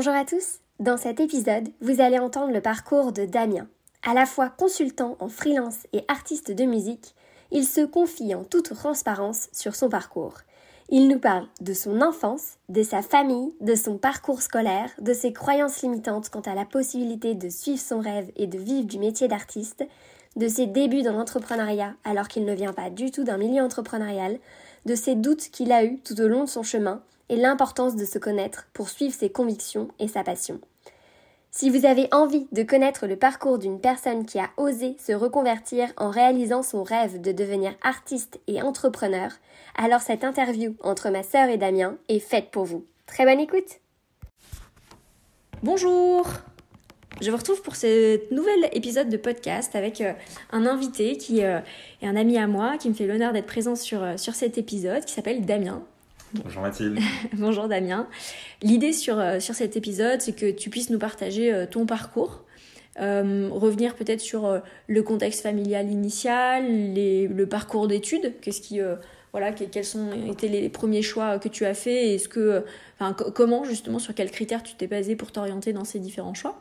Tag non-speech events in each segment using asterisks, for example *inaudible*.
Bonjour à tous Dans cet épisode, vous allez entendre le parcours de Damien. À la fois consultant en freelance et artiste de musique, il se confie en toute transparence sur son parcours. Il nous parle de son enfance, de sa famille, de son parcours scolaire, de ses croyances limitantes quant à la possibilité de suivre son rêve et de vivre du métier d'artiste, de ses débuts dans l'entrepreneuriat alors qu'il ne vient pas du tout d'un milieu entrepreneurial, de ses doutes qu'il a eus tout au long de son chemin et l'importance de se connaître pour suivre ses convictions et sa passion. Si vous avez envie de connaître le parcours d'une personne qui a osé se reconvertir en réalisant son rêve de devenir artiste et entrepreneur, alors cette interview entre ma sœur et Damien est faite pour vous. Très bonne écoute Bonjour je vous retrouve pour ce nouvel épisode de podcast avec euh, un invité qui euh, est un ami à moi qui me fait l'honneur d'être présent sur, euh, sur cet épisode qui s'appelle Damien. Bonjour Mathilde. *laughs* Bonjour Damien. L'idée sur, euh, sur cet épisode, c'est que tu puisses nous partager euh, ton parcours, euh, revenir peut-être sur le contexte familial initial, le parcours d'études, qu'est-ce qui, voilà, quels sont été les premiers choix que tu as fait, est-ce que, enfin, comment justement, sur quels critères tu t'es basé pour t'orienter dans ces différents choix.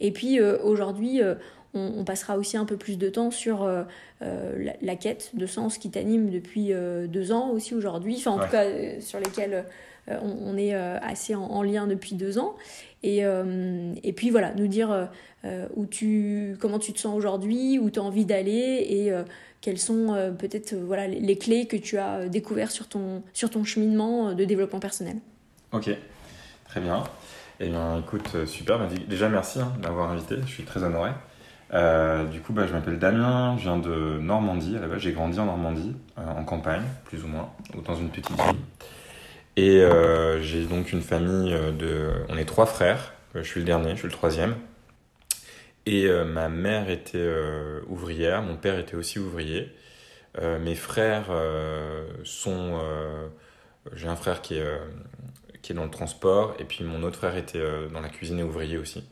Et puis aujourd'hui, on, passera aussi un peu plus de temps sur euh, euh, la, quête de sens qui t'anime depuis euh, deux ans aussi aujourd'hui, enfin en tout cas sur lesquels on, est assez en, lien depuis deux ans. Et, et puis voilà, nous dire où tu, comment tu te sens aujourd'hui, où tu as envie d'aller et quelles sont peut-être voilà, les, clés que tu as découvertes sur ton, sur ton cheminement de développement personnel. Ok, très bien. Eh bien, écoute, super. Déjà, merci hein, d'avoir invité. Je suis très honoré. Euh, du coup, bah, je m'appelle Damien, je viens de Normandie. À la base, j'ai grandi en Normandie, euh, en campagne, plus ou moins, dans une petite ville. Et euh, j'ai donc une famille de. On est trois frères. Je suis le dernier, je suis le troisième. Et ma mère était ouvrière, mon père était aussi ouvrier. mes frères sont. j'ai un frère qui est, qui est dans le transport, et puis mon autre frère était dans la cuisine et ouvrier aussi.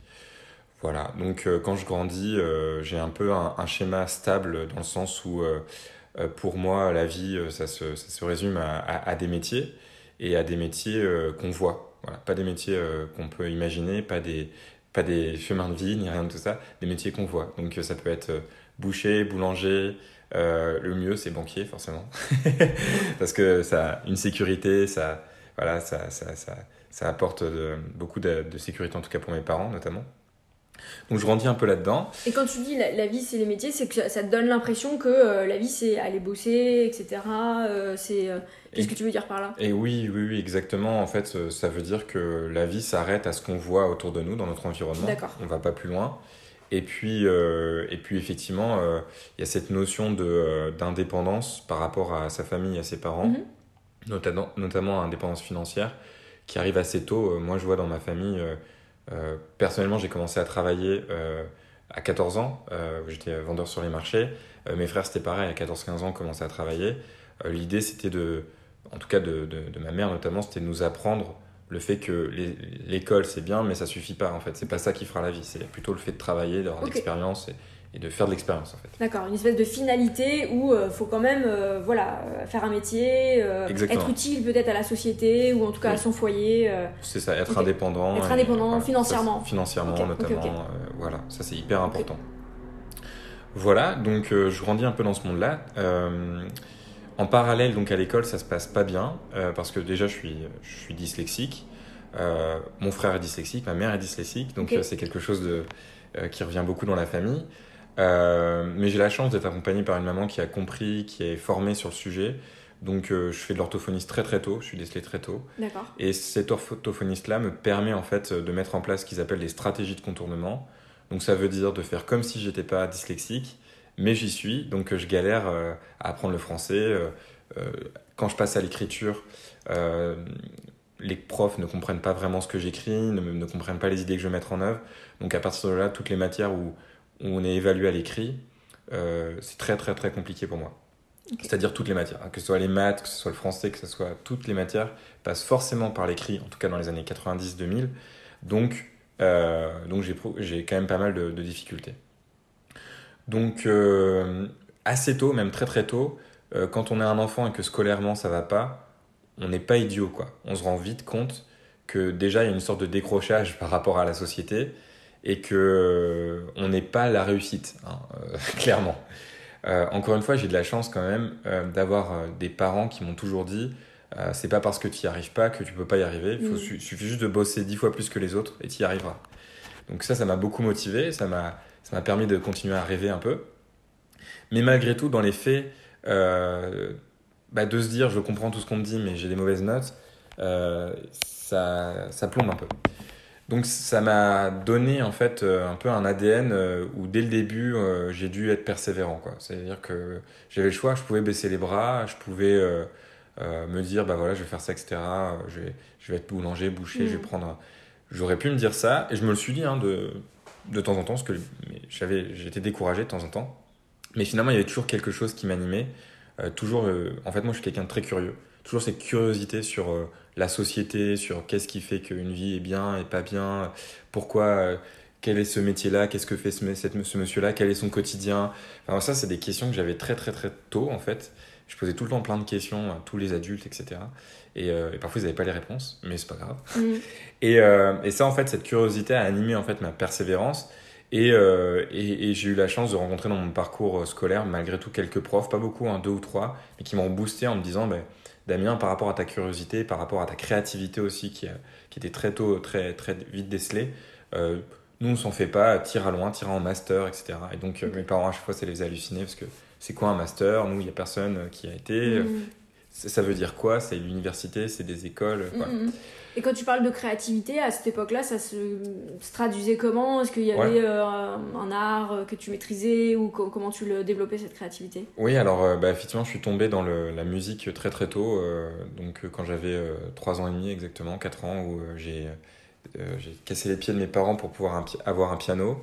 Voilà, donc euh, quand je grandis, euh, j'ai un peu un, schéma stable dans le sens où euh, pour moi, la vie, ça se, ça se résume à, à, des métiers et à des métiers qu'on voit. Voilà, pas des métiers qu'on peut imaginer, pas des, pas des chemins de vie, ni rien de tout ça, des métiers qu'on voit. Donc ça peut être boucher, boulanger, le mieux c'est banquier forcément, *laughs* parce que ça une sécurité, ça, voilà, ça, ça, ça, ça apporte beaucoup de sécurité en tout cas pour mes parents notamment. Donc je grandis un peu là-dedans. Et quand tu dis la, vie c'est les métiers, c'est que ça te donne l'impression que euh, la vie c'est aller bosser, etc. Euh, c'est euh, qu'est-ce que tu veux dire par là? Et oui, oui, oui, exactement. En fait, ça veut dire que la vie s'arrête à ce qu'on voit autour de nous dans notre environnement. D'accord. On va pas plus loin. Et puis, et puis effectivement, il y a cette notion de d'indépendance par rapport à sa famille, à ses parents, mhm. notamment, notamment indépendance financière, qui arrive assez tôt. Moi, je vois dans ma famille personnellement, j'ai commencé à travailler euh, à 14 ans, euh, j'étais vendeur sur les marchés. mes frères, c'était pareil, à 14-15 ans, commençaient à travailler. L'idée, c'était de, en tout cas de, de, ma mère notamment, c'était de nous apprendre le fait que l'école c'est bien, mais ça suffit pas en fait. C'est pas ça qui fera la vie. C'est plutôt le fait de travailler, d'avoir de l'expérience et, et de faire de l'expérience en fait. D'accord, une espèce de finalité où il euh, faut quand même euh, voilà, faire un métier, euh, être utile peut-être à la société ou en tout cas à son foyer. C'est ça, être indépendant. Être indépendant financièrement. financièrement notamment, voilà, ça c'est hyper important. Voilà, donc je grandis un peu dans ce monde-là. en parallèle, donc à l'école, ça se passe pas bien parce que déjà je suis, je suis dyslexique. mon frère est dyslexique, ma mère est dyslexique, donc c'est quelque chose de, qui revient beaucoup dans la famille. Euh, mais j'ai la chance d'être accompagné par une maman qui a compris, qui est formée sur le sujet. Donc euh, je fais de l'orthophoniste très très tôt, je suis décelé très tôt. Et cet orthophoniste-là me permet en fait de mettre en place ce qu'ils appellent des stratégies de contournement. Donc ça veut dire de faire comme si j'étais pas dyslexique, mais j'y suis. Donc je galère euh, à apprendre le français. quand je passe à l'écriture, les profs ne comprennent pas vraiment ce que j'écris, ne, ne, comprennent pas les idées que je vais mettre en œuvre. Donc à partir de là, toutes les matières où, on est évalué à l'écrit, c'est très très très compliqué pour moi. C'est-à-dire toutes les matières, hein, que ce soit les maths, que ce soit le français, que ce soit toutes les matières, passent forcément par l'écrit, en tout cas dans les années 90-2000. Donc, euh, donc j'ai quand même pas mal de, difficultés. Donc, euh, assez tôt, même très très tôt, euh, quand on est un enfant et que scolairement ça va pas, on n'est pas idiot, quoi. On se rend vite compte que déjà il y a une sorte de décrochage par rapport à la société et que on n'est pas la réussite, hein, *laughs* clairement. Euh, encore une fois, j'ai de la chance quand même euh, d'avoir euh, des parents qui m'ont toujours dit c'est pas parce que tu n'y arrives pas que tu peux pas y arriver. Il mm. suffit juste de bosser dix fois plus que les autres et tu y arriveras. Donc ça, ça m'a beaucoup motivé, ça m'a permis de continuer à rêver un peu. Mais malgré tout, dans les faits, bah, de se dire je comprends tout ce qu'on me dit mais j'ai des mauvaises notes, ça, ça plombe un peu. Donc ça m'a donné en fait euh, un peu un ADN euh, où dès le début euh, j'ai dû être persévérant quoi. C'est-à-dire que j'avais le choix, je pouvais baisser les bras, je pouvais me dire bah voilà je vais faire ça etc. Je vais, je vais être boulanger, boucher, je vais mm. prendre. J'aurais pu me dire ça et je me le suis dit hein, de de temps en temps parce que j'avais j'étais découragé de temps en temps. Mais finalement il y avait toujours quelque chose qui m'animait. toujours en fait moi je suis quelqu'un de très curieux. Toujours cette curiosité sur la société, sur qu'est-ce qui fait qu'une vie est bien et pas bien, pourquoi, euh, quel est ce métier-là, qu'est-ce que fait ce, ce monsieur-là, quel est son quotidien. Enfin, ça, c'est des questions que j'avais très très très tôt en fait. Je posais tout le temps plein de questions à tous les adultes, etc. Euh, et, parfois, ils n'avaient pas les réponses, mais c'est pas grave. Mm. Et, euh, et, ça, en fait, cette curiosité a animé en fait ma persévérance. Et, et, j'ai eu la chance de rencontrer dans mon parcours scolaire, malgré tout, quelques profs, pas beaucoup, hein, deux ou trois, mais qui m'ont boosté en me disant, ben, Damien, par rapport à ta curiosité, par rapport à ta créativité aussi, qui, qui était très tôt, très, très vite décelée, euh, nous, on s'en fait pas, tire à loin, tire en master, etc. Et donc, euh, mes parents, à chaque fois, ça les a hallucinés parce que c'est quoi un master? Nous, il n'y a personne qui a été. Mm. Ça veut dire quoi? C'est l'université, c'est des écoles. Quoi. Mm, mm. Et quand tu parles de créativité, à cette époque-là, ça se, traduisait comment? Est-ce qu'il y avait euh, un art que tu maîtrisais ou comment tu le développais cette créativité? Oui, alors euh, bah, effectivement, je suis tombé dans le, la musique très très tôt. Euh, donc quand j'avais 3 ans et demi exactement, 4 ans, où j'ai cassé les pieds de mes parents pour pouvoir avoir un piano.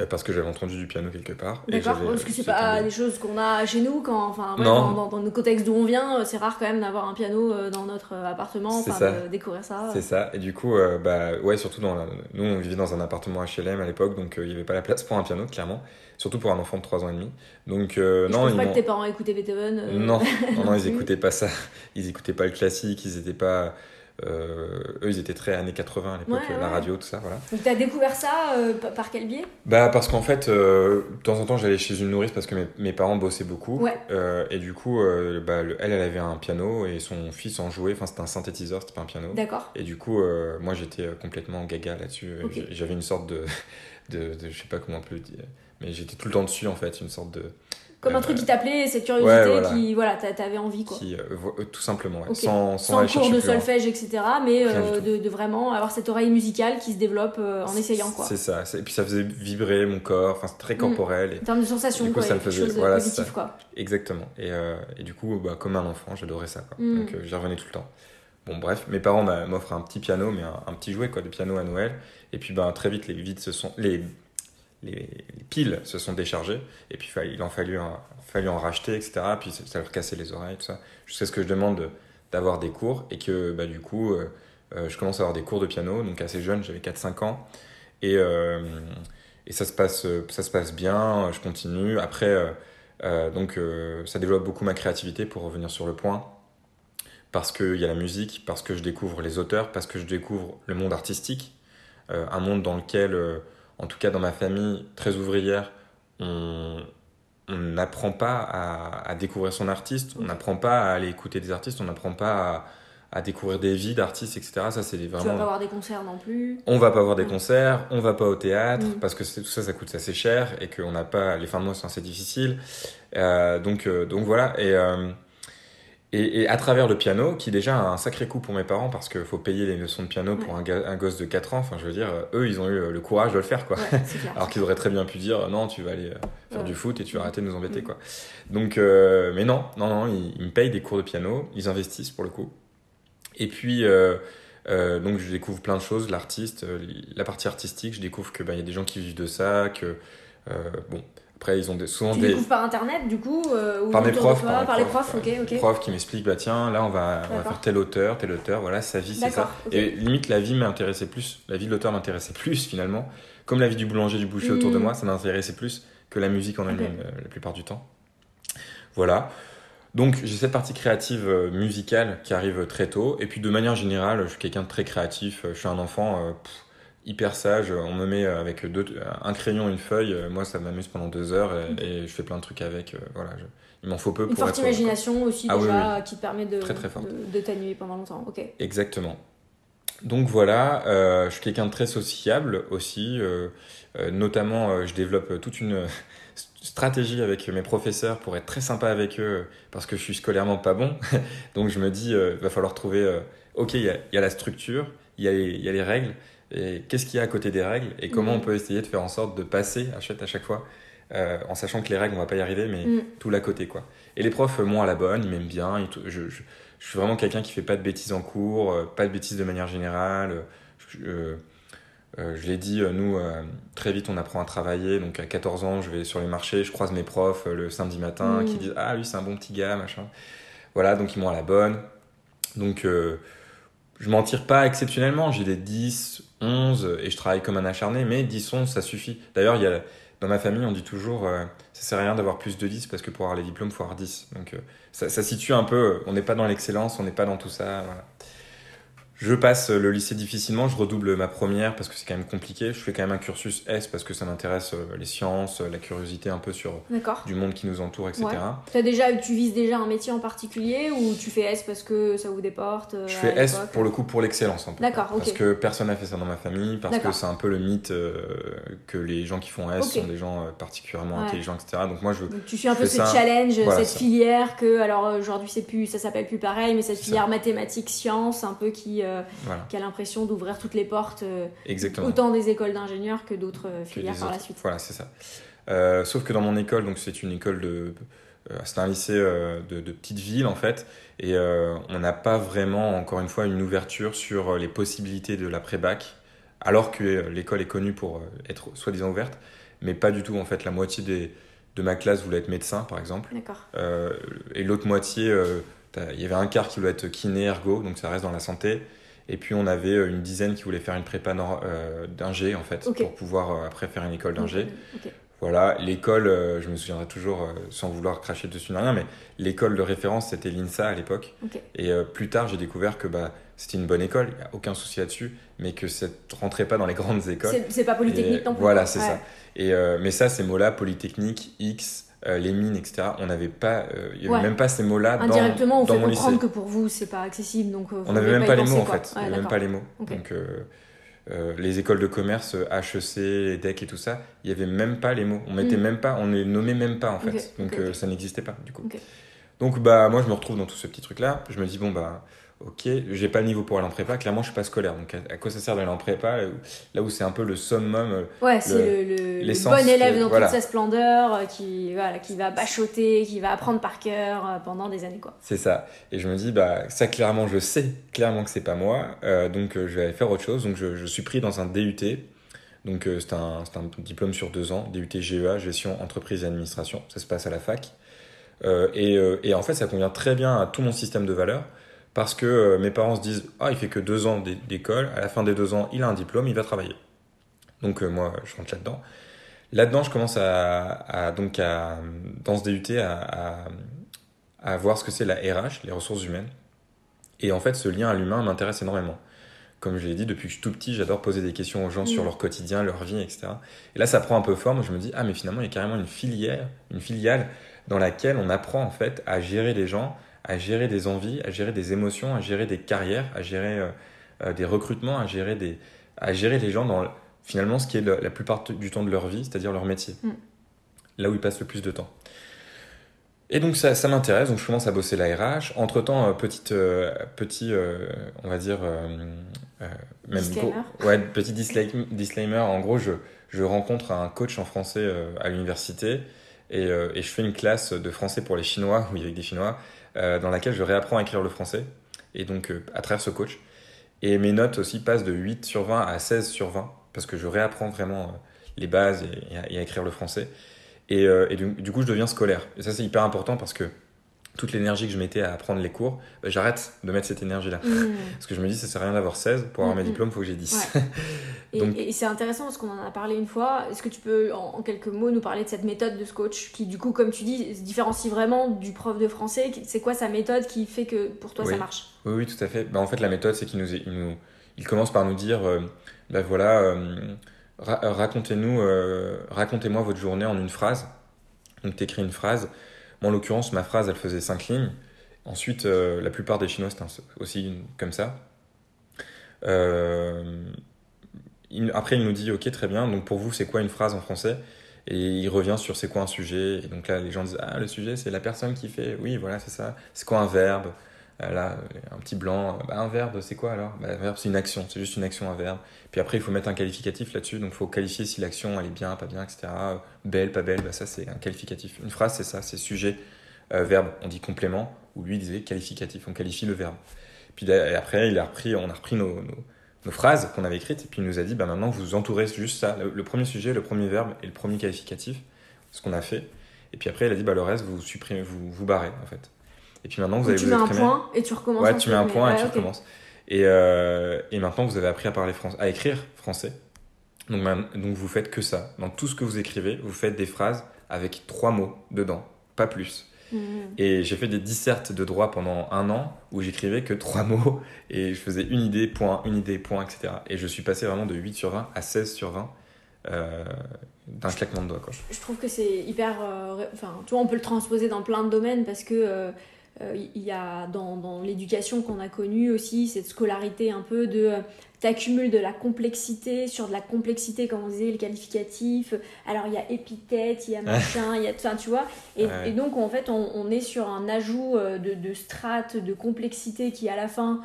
Euh, parce que j'avais entendu du piano quelque part. D'accord, parce que c'est pas des choses qu'on a chez nous, quand, enfin, dans, dans, le contexte d'où on vient, euh, c'est rare quand même d'avoir un piano euh, dans notre appartement, enfin, de découvrir ça. C'est ça, et du coup, bah, ouais, surtout dans nous, on vivait dans un appartement HLM à l'époque, donc il n'y avait pas la place pour un piano, clairement, surtout pour un enfant de 3 ans et demi. Donc, non. Je pense pas que tes parents écoutaient Beethoven. Non, non, non, ils *laughs* écoutaient pas ça, ils écoutaient pas le classique, ils étaient pas euh, eux, ils étaient très années 80 à l'époque, la radio, tout ça. Voilà. Donc, tu as découvert ça euh, par quel biais? Bah, Parce qu'en fait, euh, de temps en temps, j'allais chez une nourrice parce que mes, mes parents bossaient beaucoup. et du coup, bah, elle, elle avait un piano et son fils en jouait. Enfin, c'était un synthétiseur, c'était pas un piano. D'accord. Et du coup, moi, j'étais complètement gaga là-dessus. J'avais une sorte de, *laughs* de, de, Je sais pas comment on peut le dire. Mais j'étais tout le temps dessus, en fait, une sorte de comme un truc qui t'appelait, cette curiosité qui, voilà, t'avais envie quoi. Qui, euh, euh, tout simplement, sans, sans, sans cours de solfège, etc. Mais euh, de, de, vraiment avoir cette oreille musicale qui se développe en essayant quoi. C'est ça. Et puis ça faisait vibrer mon corps. Enfin, c'est très mm. corporel. Et, en termes de sensation, quoi. ça me faisait voilà, positif, quoi. Exactement. Et, et, du coup, bah, comme un enfant, j'adorais ça. Quoi. Mm. Donc j'y revenais tout le temps. Bon, bref, mes parents m'offrent un petit piano, mais un, petit jouet quoi, de piano à Noël. Et puis, bah, très vite, les vides se sont, les, les, piles se sont déchargées. Et puis, il en fallu fallu en racheter, etc. Puis ça leur cassait les oreilles, tout ça. Jusqu'à ce que je demande d'avoir des cours et que bah, du coup, euh, euh, je commence à avoir des cours de piano, donc assez jeune, j'avais 4-5 ans. Et, euh, et ça, se passe, ça se passe bien, je continue. Après, donc ça développe beaucoup ma créativité pour revenir sur le point. Parce qu'il y a la musique, parce que je découvre les auteurs, parce que je découvre le monde artistique. un monde dans lequel, en tout cas dans ma famille très ouvrière, on, n'apprend pas à, découvrir son artiste, on n'apprend pas à aller écouter des artistes, on n'apprend pas à, découvrir des vies d'artistes, etc. Ça, c'est vraiment. Tu vas pas voir des concerts non plus. On va pas voir des concerts, on va pas au théâtre mm. parce que tout ça, ça coûte assez cher et qu'on n'a pas. Les fins de mois sont assez difficiles. Euh, donc, euh, donc voilà. Et, euh, Et, à travers le piano, qui déjà a un sacré coût pour mes parents parce qu'il faut payer les leçons de piano pour un, un, gosse de 4 ans, enfin je veux dire, eux ils ont eu le courage de le faire quoi. *laughs* Alors qu'ils auraient très bien pu dire non, tu vas aller euh, faire du foot et tu vas arrêter de nous embêter quoi. Donc, euh, mais non, non, non, ils, me payent des cours de piano, ils investissent pour le coup. Et puis, euh, donc je découvre plein de choses, l'artiste, la partie artistique, je découvre que bah, y a des gens qui vivent de ça, que bon après, ils ont des, souvent tu des. par internet, du coup euh, Par mes profs. Par, les profs, ok, ok. Profs qui m'expliquent, bah tiens, là, on va, on va, faire tel auteur, tel auteur, voilà, sa vie, c'est ça. Et limite, la vie m'intéressait plus, la vie de l'auteur m'intéressait plus, finalement. Comme la vie du boulanger, du boucher autour de hmm. moi, ça m'intéressait plus que la musique en elle-même, euh, la plupart du temps. Voilà. Donc, j'ai cette partie créative euh, musicale qui arrive très tôt. Et puis, de manière générale, je suis quelqu'un de très créatif. Je suis un enfant hyper sage. On me met avec deux, un crayon, une feuille. Moi, ça m'amuse pendant deux heures et, je fais plein de trucs avec. Voilà, il m'en faut peu une pour forte imagination aussi ah déjà qui te permet de, très, très de, t'annuler pendant longtemps. Ok. Exactement. Donc voilà, euh, je suis quelqu'un de très sociable aussi. Euh, euh, notamment, je développe toute une stratégie avec mes professeurs pour être très sympa avec eux parce que je suis scolairement pas bon. *laughs* Donc je me dis, il va falloir trouver. ok, il y, y, a la structure, il y, y, a les règles et qu'est-ce qu'il y a à côté des règles et comment on peut essayer de faire en sorte de passer à chaque, à chaque fois, euh, en sachant que les règles, on va pas y arriver, mais mm. tout l'à côté. quoi. Et les profs, moi, à la bonne, ils m'aiment bien. je, je, suis vraiment quelqu'un qui fait pas de bêtises en cours, euh, pas de bêtises de manière générale. Je, euh, je l'ai dit, nous, très vite, on apprend à travailler. Donc, à 14 ans, je vais sur les marchés, je croise mes profs le samedi matin qui mm. disent Ah, lui, c'est un bon petit gars, machin. Voilà, donc ils m'ont à la bonne. Donc, je m'en tire pas exceptionnellement. J'ai des 10, 11 et je travaille comme un acharné, mais 10, 11, ça suffit. D'ailleurs, il y a, dans ma famille, on dit toujours euh, ça sert à rien d'avoir plus de 10 parce que pour avoir les diplômes, il faut avoir 10. Donc euh, ça, ça, situe un peu, euh, on n'est pas dans l'excellence, on n'est pas dans tout ça. Voilà. Je passe le lycée difficilement, je redouble ma première parce que c'est quand même compliqué. Je fais quand même un cursus S parce que ça m'intéresse euh, les sciences, la curiosité un peu sur du monde qui nous entoure, etc. As déjà, tu vises déjà un métier en particulier ou tu fais S parce que ça vous déporte euh, Je fais S pour le coup pour l'excellence D'accord, Parce que personne n'a fait ça dans ma famille, parce que c'est un peu le mythe euh, que les gens qui font S sont des gens particulièrement intelligents, etc. Donc moi je. tu suis un peu ce challenge, cette filière que alors aujourd'hui c'est plus, ça s'appelle plus pareil, mais cette filière mathématiques sciences un peu qui euh, qui a l'impression d'ouvrir toutes les portes, euh, autant des écoles d'ingénieurs que d'autres euh, filières par la suite. Voilà, c'est ça. sauf que dans mon école, donc c'est une école de, c'est un lycée de, de, petite ville en fait, et on n'a pas vraiment, encore une fois, une ouverture sur les possibilités de l'après-bac, alors que l'école est connue pour être soi-disant ouverte, mais pas du tout en fait. La moitié des, de ma classe voulait être médecin, par exemple, et l'autre moitié il y avait un quart qui voulait être kiné, ergo, donc ça reste dans la santé. Et puis on avait euh, une dizaine qui voulaient faire une prépa euh, d'ingé en fait, pour pouvoir euh, après faire une école d'ingé. Voilà, l'école, je me souviendrai toujours, sans vouloir cracher dessus rien, mais l'école de référence c'était l'INSA à l'époque. Et plus tard j'ai découvert que bah, c'était une bonne école, il n'y a aucun souci là-dessus, mais que ça ne rentrait pas dans les grandes écoles. C'est pas polytechnique non plus. Voilà, c'est ça. Et, mais ça, ces mots-là, polytechnique, X, euh, les mines, etc. On n'avait pas, euh, il n'y avait même pas ces mots-là dans, Indirectement, on fait comprendre que pour vous, c'est pas accessible. Donc euh, on n'avait même pas, les mots en fait. on n'avait même pas les mots. Donc les écoles de commerce, HEC, EDEC et tout ça, il n'y avait même pas les mots. On mettait mm. même pas, on les nommait même pas en fait. donc ça n'existait pas du coup. Donc bah moi je me retrouve dans tout ce petit truc là. Je me dis bon bah ok, j'ai pas le niveau pour aller en prépa, clairement je suis pas scolaire, donc à, quoi ça sert d'aller en prépa là où, c'est un peu le summum euh, Ouais, c'est le, le, bon élève dans toute sa splendeur euh, qui, voilà, qui va bachoter, qui va apprendre par cœur euh, pendant des années quoi. C'est ça, et je me dis bah ça clairement je sais clairement que c'est pas moi, donc je vais aller faire autre chose, donc je, suis pris dans un DUT, donc c'est un, un, diplôme sur deux ans, DUT GEA, gestion entreprise et administration, ça se passe à la fac, et, et en fait ça convient très bien à tout mon système de valeurs, parce que euh, mes parents se disent ah il fait que deux ans d'école, à la fin des deux ans il a un diplôme, il va travailler. Donc euh, moi je rentre là-dedans. Là-dedans je commence à, donc à, dans ce DUT à, à, voir ce que c'est la RH, les ressources humaines. Et en fait ce lien à l'humain m'intéresse énormément. Comme je l'ai dit, depuis que je suis tout petit, j'adore poser des questions aux gens sur mm. leur quotidien, leur vie, etc. Et là, ça prend un peu forme. Je me dis, ah, mais finalement, il y a carrément une filière, une filiale dans laquelle on apprend en fait à gérer les gens, à gérer des envies, à gérer des émotions, à gérer des carrières, à gérer euh, euh, des recrutements, à gérer, des, à gérer les gens dans finalement ce qui est la plupart du temps de leur vie, c'est-à-dire leur métier, mm. là où ils passent le plus de temps. Et donc ça, ça m'intéresse, donc je commence à bosser la RH. Entre-temps, petite, petit, on va dire, même disclaimer. ouais, petit disclaimer. En gros, je, je rencontre un coach en français à l'université et, et, je fais une classe de français pour les Chinois, où il y avait des Chinois, dans laquelle je réapprends à écrire le français. Et donc, à travers ce coach. Et mes notes aussi passent de 8 sur 20 à 16 sur 20, parce que je réapprends vraiment les bases et, à, écrire le français. Et, euh, du, coup, je deviens scolaire. Et ça, c'est hyper important parce que toute l'énergie que je mettais à apprendre les cours, bah, j'arrête de mettre cette énergie-là. Mmh. Parce que je me dis, ça sert à rien d'avoir 16. Pour avoir mes mmh, mmh. diplômes, il faut que j'ai 10. *laughs* Et, c'est intéressant parce qu'on en a parlé une fois. Est-ce que tu peux, en, quelques mots, nous parler de cette méthode de ce coach qui, du coup, comme tu dis, se différencie vraiment du prof de français? C'est quoi sa méthode qui fait que pour toi, ça marche? Oui, oui, tout à fait. Bah, en fait, la méthode, c'est qu'il nous, nous, il commence par nous dire, euh, bah, voilà, euh, racontez-nous, euh, racontez-moi votre journée en une phrase. Donc, tu écris une phrase. Moi, en l'occurrence, ma phrase, elle faisait cinq lignes. Ensuite, la plupart des Chinois, c'était aussi comme ça. après, il nous dit, ok, très bien. Donc, pour vous, c'est quoi une phrase en français? Et il revient sur c'est quoi un sujet? Et donc là, les gens disent Ah, le sujet, c'est la personne qui fait. Oui, voilà, c'est ça. C'est quoi un verbe? euh, là, un petit blanc, bah, un verbe, c'est quoi alors? Bah, Un verbe, c'est une action, c'est juste une action, un verbe. Puis après, il faut mettre un qualificatif là-dessus, donc il faut qualifier si l'action, elle est bien, pas bien, etc. Belle, pas belle, bah, ça c'est un qualificatif. Une phrase, c'est ça, c'est sujet, euh, verbe. On dit complément, ou lui disait qualificatif, on qualifie le verbe. Puis après, il a repris, on a repris nos, nos, phrases qu'on avait écrites, et puis il nous a dit, bah, maintenant, vous entourez juste ça, le, premier sujet, le premier verbe et le premier qualificatif, ce qu'on a fait. Et puis après, il a dit, bah, le reste, vous supprimez, vous, vous barrez, en fait. Et puis maintenant, vous avez tu mets un point et tu recommences. Ouais, tu mets un point et tu recommences. Et, euh, et, maintenant, vous avez appris à parler français, à écrire français. Donc, donc, vous faites que ça. Dans tout ce que vous écrivez, vous faites des phrases avec trois mots dedans, pas plus. Mhm. Et j'ai fait des dissertes de droit pendant un an où j'écrivais que trois *laughs* mots et je faisais une idée, point, une idée, point, etc. Et je suis passé vraiment de 8 sur 20 à 16 sur 20 euh, d'un claquement de doigts. Quoi. Je trouve que c'est hyper. Euh, enfin, tu vois, on peut le transposer dans plein de domaines parce que il y a dans, dans l'éducation qu'on a connue aussi cette scolarité un peu de euh, t'accumules de la complexité sur de la complexité comme on disait le qualificatif alors il y a épithète il y a machin il y a enfin tu vois. Et, et, donc en fait on, on, est sur un ajout euh, de, de strates de complexité qui à la fin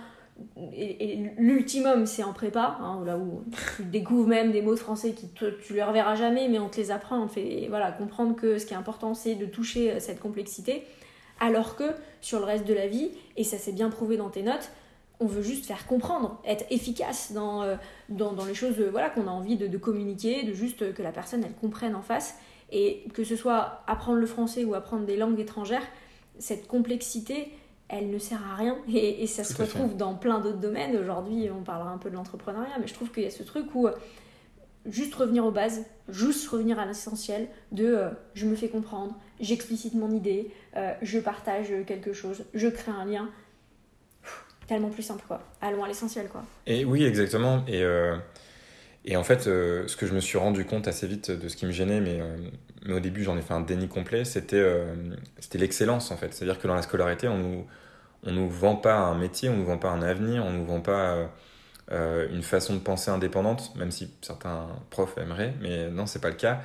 et, l'ultimum c'est en prépa hein, là où tu découvres même des mots de français qui tu les reverras jamais mais on te les apprend on te fait voilà comprendre que ce qui est important c'est de toucher cette complexité alors que sur le reste de la vie, et ça s'est bien prouvé dans tes notes, on veut juste faire comprendre, être efficace dans, euh, dans, les choses euh, voilà, qu'on a envie de, communiquer, de juste que la personne elle comprenne en face. Et que ce soit apprendre le français ou apprendre des langues étrangères, cette complexité, elle ne sert à rien. Et, ça se retrouve dans plein d'autres domaines. Aujourd'hui, on parlera un peu de l'entrepreneuriat, mais je trouve qu'il y a ce truc où euh, juste revenir aux bases, juste revenir à l'essentiel de euh, je me fais comprendre, j'explicite mon idée, euh, je partage quelque chose, je crée un lien. tellement plus simple quoi. Allons à l'essentiel quoi. Et oui, exactement. Et, euh, et en fait, ce que je me suis rendu compte assez vite de ce qui me gênait, mais, mais au début j'en ai fait un déni complet, c'était c'était l'excellence en fait. C'est-à-dire que dans la scolarité, on nous, on nous vend pas un métier, on nous vend pas un avenir, on nous vend pas euh, une façon de penser indépendante, même si certains profs aimeraient, mais non, c'est pas le cas.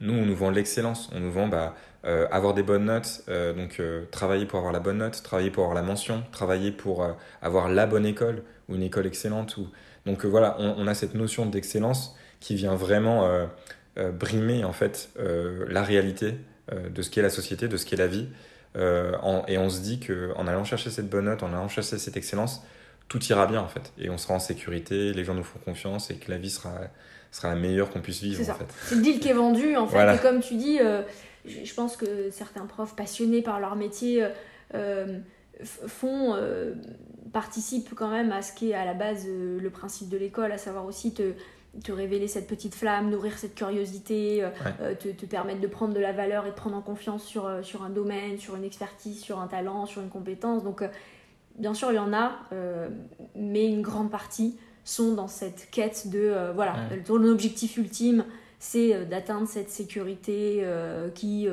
Nous, on nous vend l'excellence, on nous vend bah, euh, avoir des bonnes notes, euh, donc travailler pour avoir la bonne note, travailler pour avoir la mention, travailler pour avoir la bonne école ou une école excellente. Donc voilà, on, a cette notion d'excellence qui vient vraiment brimer en fait la réalité de ce qu'est la société, de ce qu'est la vie. et on se dit qu'en allant chercher cette bonne note, en allant chercher cette excellence, tout ira bien en fait. Et on sera en sécurité, les gens nous font confiance et que la vie sera, sera la meilleure qu'on puisse vivre. C'est en fait. C'est le deal qui est vendu en fait. Et comme tu dis, euh, je pense que certains profs passionnés par leur métier euh, euh, font, participent quand même à ce qui est à la base le principe de l'école, à savoir aussi te, te révéler cette petite flamme, nourrir cette curiosité, te, te, permettre de prendre de la valeur et de prendre en confiance sur, sur un domaine, sur une expertise, sur un talent, sur une compétence. Donc bien sûr, il y en a, euh, mais une grande partie sont dans cette quête de, euh, voilà, ton objectif ultime, c'est euh, d'atteindre cette sécurité qui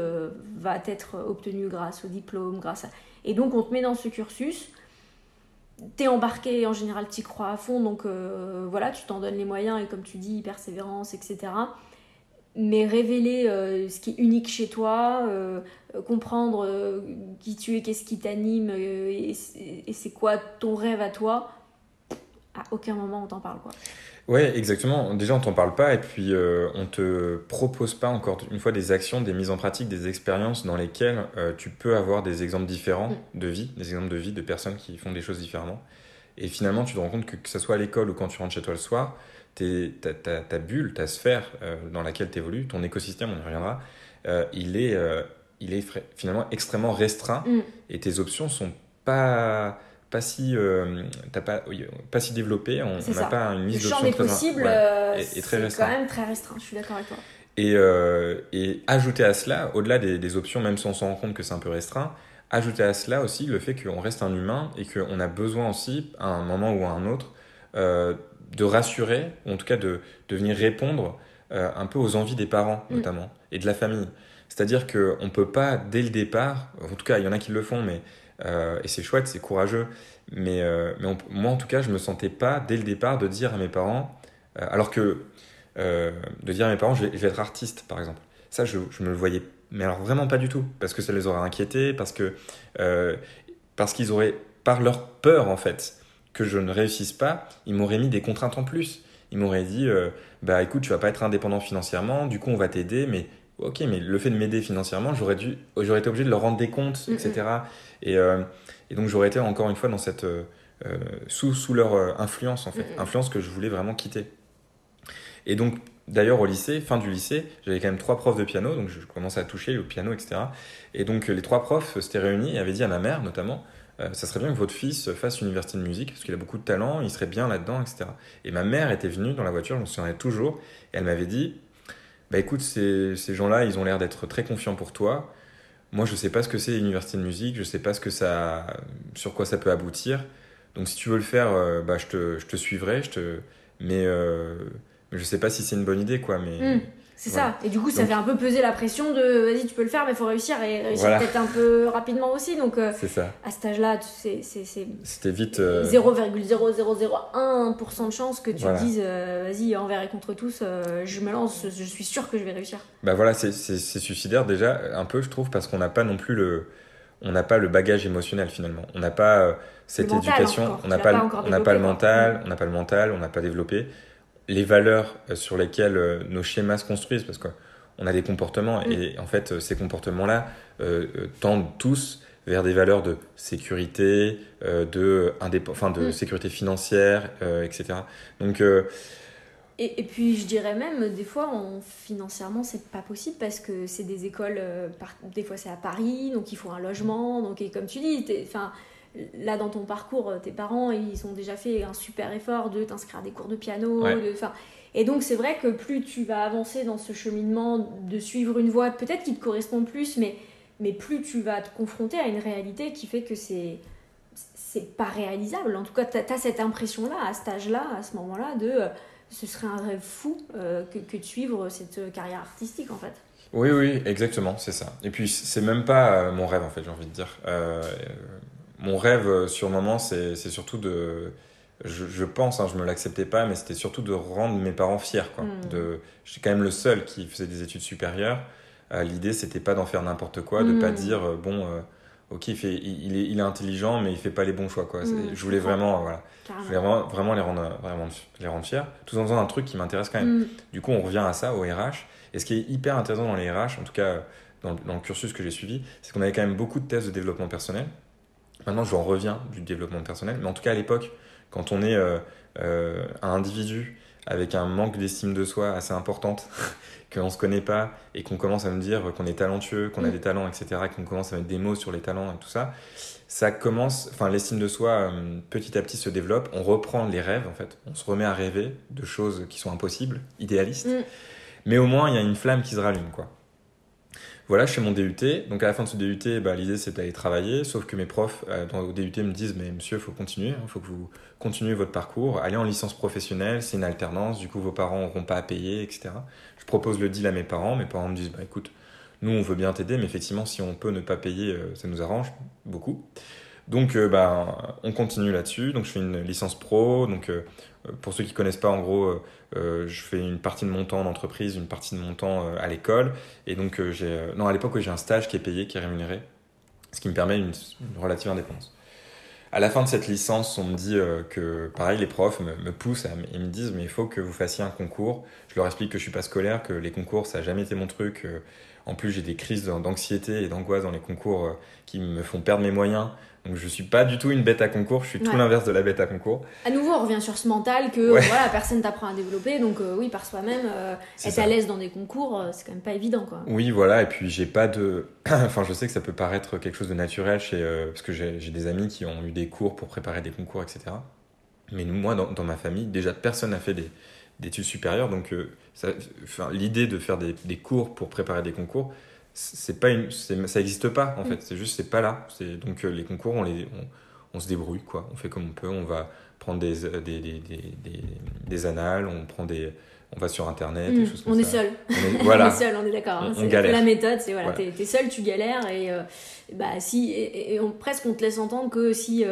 va être obtenue grâce au diplôme, grâce à... Et donc, on te met dans ce cursus, t'es embarqué, en général, t'y crois à fond, donc voilà, tu t'en donnes les moyens, et comme tu dis, persévérance, etc mais révéler ce qui est unique chez toi, comprendre qui tu es, qu'est-ce qui t'anime et, c'est quoi ton rêve à toi, à aucun moment on t'en parle quoi. Ouais, exactement. Déjà, on t'en parle pas et puis euh, on te propose pas encore une fois des actions, des mises en pratique, des expériences dans lesquelles euh, tu peux avoir des exemples différents mm. de vie, des exemples de vie de personnes qui font des choses différemment. Et finalement, tu te rends compte que que ce soit à l'école ou quand tu rentres chez toi le soir, ta, bulle, ta sphère euh, dans laquelle tu évolues, ton écosystème, on y reviendra, il est, il est finalement extrêmement restreint mm. et tes options sont pas pas si euh, pas pas si développé on n'a pas une liste d'options très possibles euh, et, très restreint. quand même très restreint je suis d'accord avec toi et, euh, et ajouter à cela au-delà des, des, options même si on s'en rend compte que c'est un peu restreint ajouter à cela aussi le fait qu'on reste un humain et qu'on a besoin aussi à un moment ou à un autre de rassurer ou en tout cas de, de venir répondre un peu aux envies des parents mm. notamment et de la famille c'est-à-dire qu'on ne peut pas dès le départ en tout cas il y en a qui le font mais euh, et c'est chouette, c'est courageux. Mais, euh, mais moi, en tout cas, je me sentais pas dès le départ de dire à mes parents, euh, alors que de dire à mes parents, je vais, être artiste, par exemple. Ça, je, je, me le voyais, mais alors vraiment pas du tout, parce que ça les aurait inquiétés, parce que parce qu'ils auraient, par leur peur en fait, que je ne réussisse pas, ils m'auraient mis des contraintes en plus. Ils m'auraient dit, bah écoute, tu vas pas être indépendant financièrement, du coup on va t'aider, mais ok, mais le fait de m'aider financièrement, j'aurais dû, j'aurais été obligé de leur rendre des comptes, etc. Et, euh, et donc j'aurais été encore une fois dans cette euh, euh, sous, sous leur influence en fait, influence que je voulais vraiment quitter. Et donc d'ailleurs au lycée, fin du lycée, j'avais quand même trois profs de piano, donc je commençais à toucher le piano, etc. Et donc les trois profs s'étaient réunis et avaient dit à ma mère notamment, ça serait bien que votre fils fasse université de musique parce qu'il a beaucoup de talent, il serait bien là-dedans, etc. Et ma mère était venue dans la voiture, je me souviens toujours, et elle m'avait dit bah écoute, ces, ces gens-là, ils ont l'air d'être très confiants pour toi. Moi, je sais pas ce que c'est l'université de musique, je sais pas ce que ça, sur quoi ça peut aboutir. Donc, si tu veux le faire, euh, bah, je, te, je te suivrai, je te... mais, euh, mais je sais pas si c'est une bonne idée, quoi. Mais, hmm. C'est ça. Et du coup, ça fait un peu peser la pression de vas-y, tu peux le faire, mais il faut réussir et réussir peut-être un peu rapidement aussi. Donc, euh, ça. à cet âge-là, c'est. C'était vite. 0,0001% euh, de chance que tu te dises euh, vas-y, envers et contre tous, je me lance, je suis sûr que je vais réussir. Bah voilà, c'est suicidaire déjà, un peu, je trouve, parce qu'on n'a pas non plus le. On n'a pas le bagage émotionnel finalement. On n'a pas cette éducation, on n'a pas, on n'a pas le mental, on n'a pas le mental, on n'a pas développé les valeurs euh, sur lesquelles euh, nos schémas se construisent, parce qu'on a des comportements, mm. et en fait, euh, ces comportements-là tendent tous vers des valeurs de sécurité, de, enfin, de mm. sécurité financière, etc. Donc, et, et, puis je dirais même, des fois, on, financièrement, c'est pas possible parce que c'est des écoles, des fois c'est à Paris, donc il faut un logement, donc et comme tu dis, enfin là dans ton parcours, tes parents, ils ont déjà fait un super effort de t'inscrire à des cours de piano. et donc c'est vrai que plus tu vas avancer dans ce cheminement de suivre une voie, peut-être qui te correspond plus, mais, mais plus tu vas te confronter à une réalité qui fait que c'est c'est pas réalisable. En tout cas, tu as, cette impression-là, à cet âge-là, à ce moment-là, de euh, ce serait un rêve fou euh, que, que, de suivre cette carrière artistique, en fait. Oui, oui, exactement, c'est ça. Et puis, c'est même pas euh, mon rêve, en fait, j'ai envie de dire mon rêve euh, sur le moment, c'est surtout de. Je, pense, hein, je me l'acceptais pas, mais c'était surtout de rendre mes parents fiers. Quoi. Hmm. De, j'étais quand même le seul qui faisait des études supérieures. Euh, L'idée, c'était pas d'en faire n'importe quoi, de pas hmm. dire, euh, bon, euh, ok, il, fait, il, est, il, est, intelligent, mais il fait pas les bons choix. Quoi. Hmm. je voulais vraiment, voilà, je voulais vraiment, vraiment, les, rendre, vraiment les rendre fiers, tout en faisant un truc qui m'intéresse quand même. Du coup, on revient à ça, au RH. Et ce qui est hyper intéressant dans les RH, en tout cas dans, dans le cursus que j'ai suivi, c'est qu'on avait quand même beaucoup de tests de développement personnel. Maintenant, j'en reviens du développement personnel, mais en tout cas à l'époque, quand on est euh, euh, un individu avec un manque d'estime de soi assez importante, *laughs* qu'on ne se connaît pas et qu'on commence à me dire qu'on est talentueux, qu'on a mm. des talents, etc., qu'on commence à mettre des mots sur les talents et tout ça, ça commence, enfin l'estime de soi euh, petit à petit se développe, on reprend les rêves en fait, on se remet à rêver de choses qui sont impossibles, idéalistes, mm. mais au moins il y a une flamme qui se rallume quoi. Voilà, je fais mon DUT. Donc à la fin de ce DUT, bah, l'idée c'est d'aller travailler. Sauf que mes profs euh, dans, au DUT me disent Mais monsieur, il faut continuer, il hein, faut que vous continuez votre parcours. Allez en licence professionnelle, c'est une alternance. Du coup, vos parents n'auront pas à payer, etc. Je propose le deal à mes parents. Mes parents me disent Bah écoute, nous on veut bien t'aider, mais effectivement, si on peut ne pas payer, euh, ça nous arrange beaucoup. Donc, bah, on continue là-dessus. Donc, je fais une licence pro. Donc, pour ceux qui connaissent pas, en gros, je fais une partie de mon temps en entreprise, une partie de mon temps à l'école. Et donc, j'ai, non, à l'époque, j'ai un stage qui est payé, qui est rémunéré, ce qui me permet une, relative indépendance à la fin de cette licence, on me dit euh, que, pareil, les profs me, poussent et me disent, mais il faut que vous fassiez un concours. Je leur explique que je suis pas scolaire, que les concours, ça n'a jamais été mon truc. Euh, en plus, j'ai des crises d'anxiété et d'angoisse dans les concours euh, qui me font perdre mes moyens. Donc je suis pas du tout une bête à concours, je suis tout l'inverse de la bête à concours. À nouveau, on revient sur ce mental que voilà, personne t'apprend à développer, donc euh, oui, par soi-même, euh, être à l'aise dans des concours, euh, c'est quand même pas évident. Quoi. Oui, voilà, et puis j'ai pas de. *clears throat* enfin, je sais que ça peut paraître quelque chose de naturel chez. parce que j'ai des amis qui ont eu des cours pour préparer des concours, etc. Mais moi, dans, dans ma famille, déjà, personne n'a fait des, d'études supérieures, donc l'idée de faire des, des cours pour préparer des concours, c'est pas une, ça n'existe pas en mm. fait. C'est juste c'est pas là. C'est donc euh, les concours on les on, se débrouille quoi. On fait comme on peut. On va prendre des euh, des, des, des, des annales, on prend des on va sur internet, mm. on, Est seul. On est, voilà. *laughs* on est seul, on est d'accord. Hein. C'est la méthode, c'est voilà, t'es es seul, tu galères et euh, bah si et, on, presque on te laisse entendre que si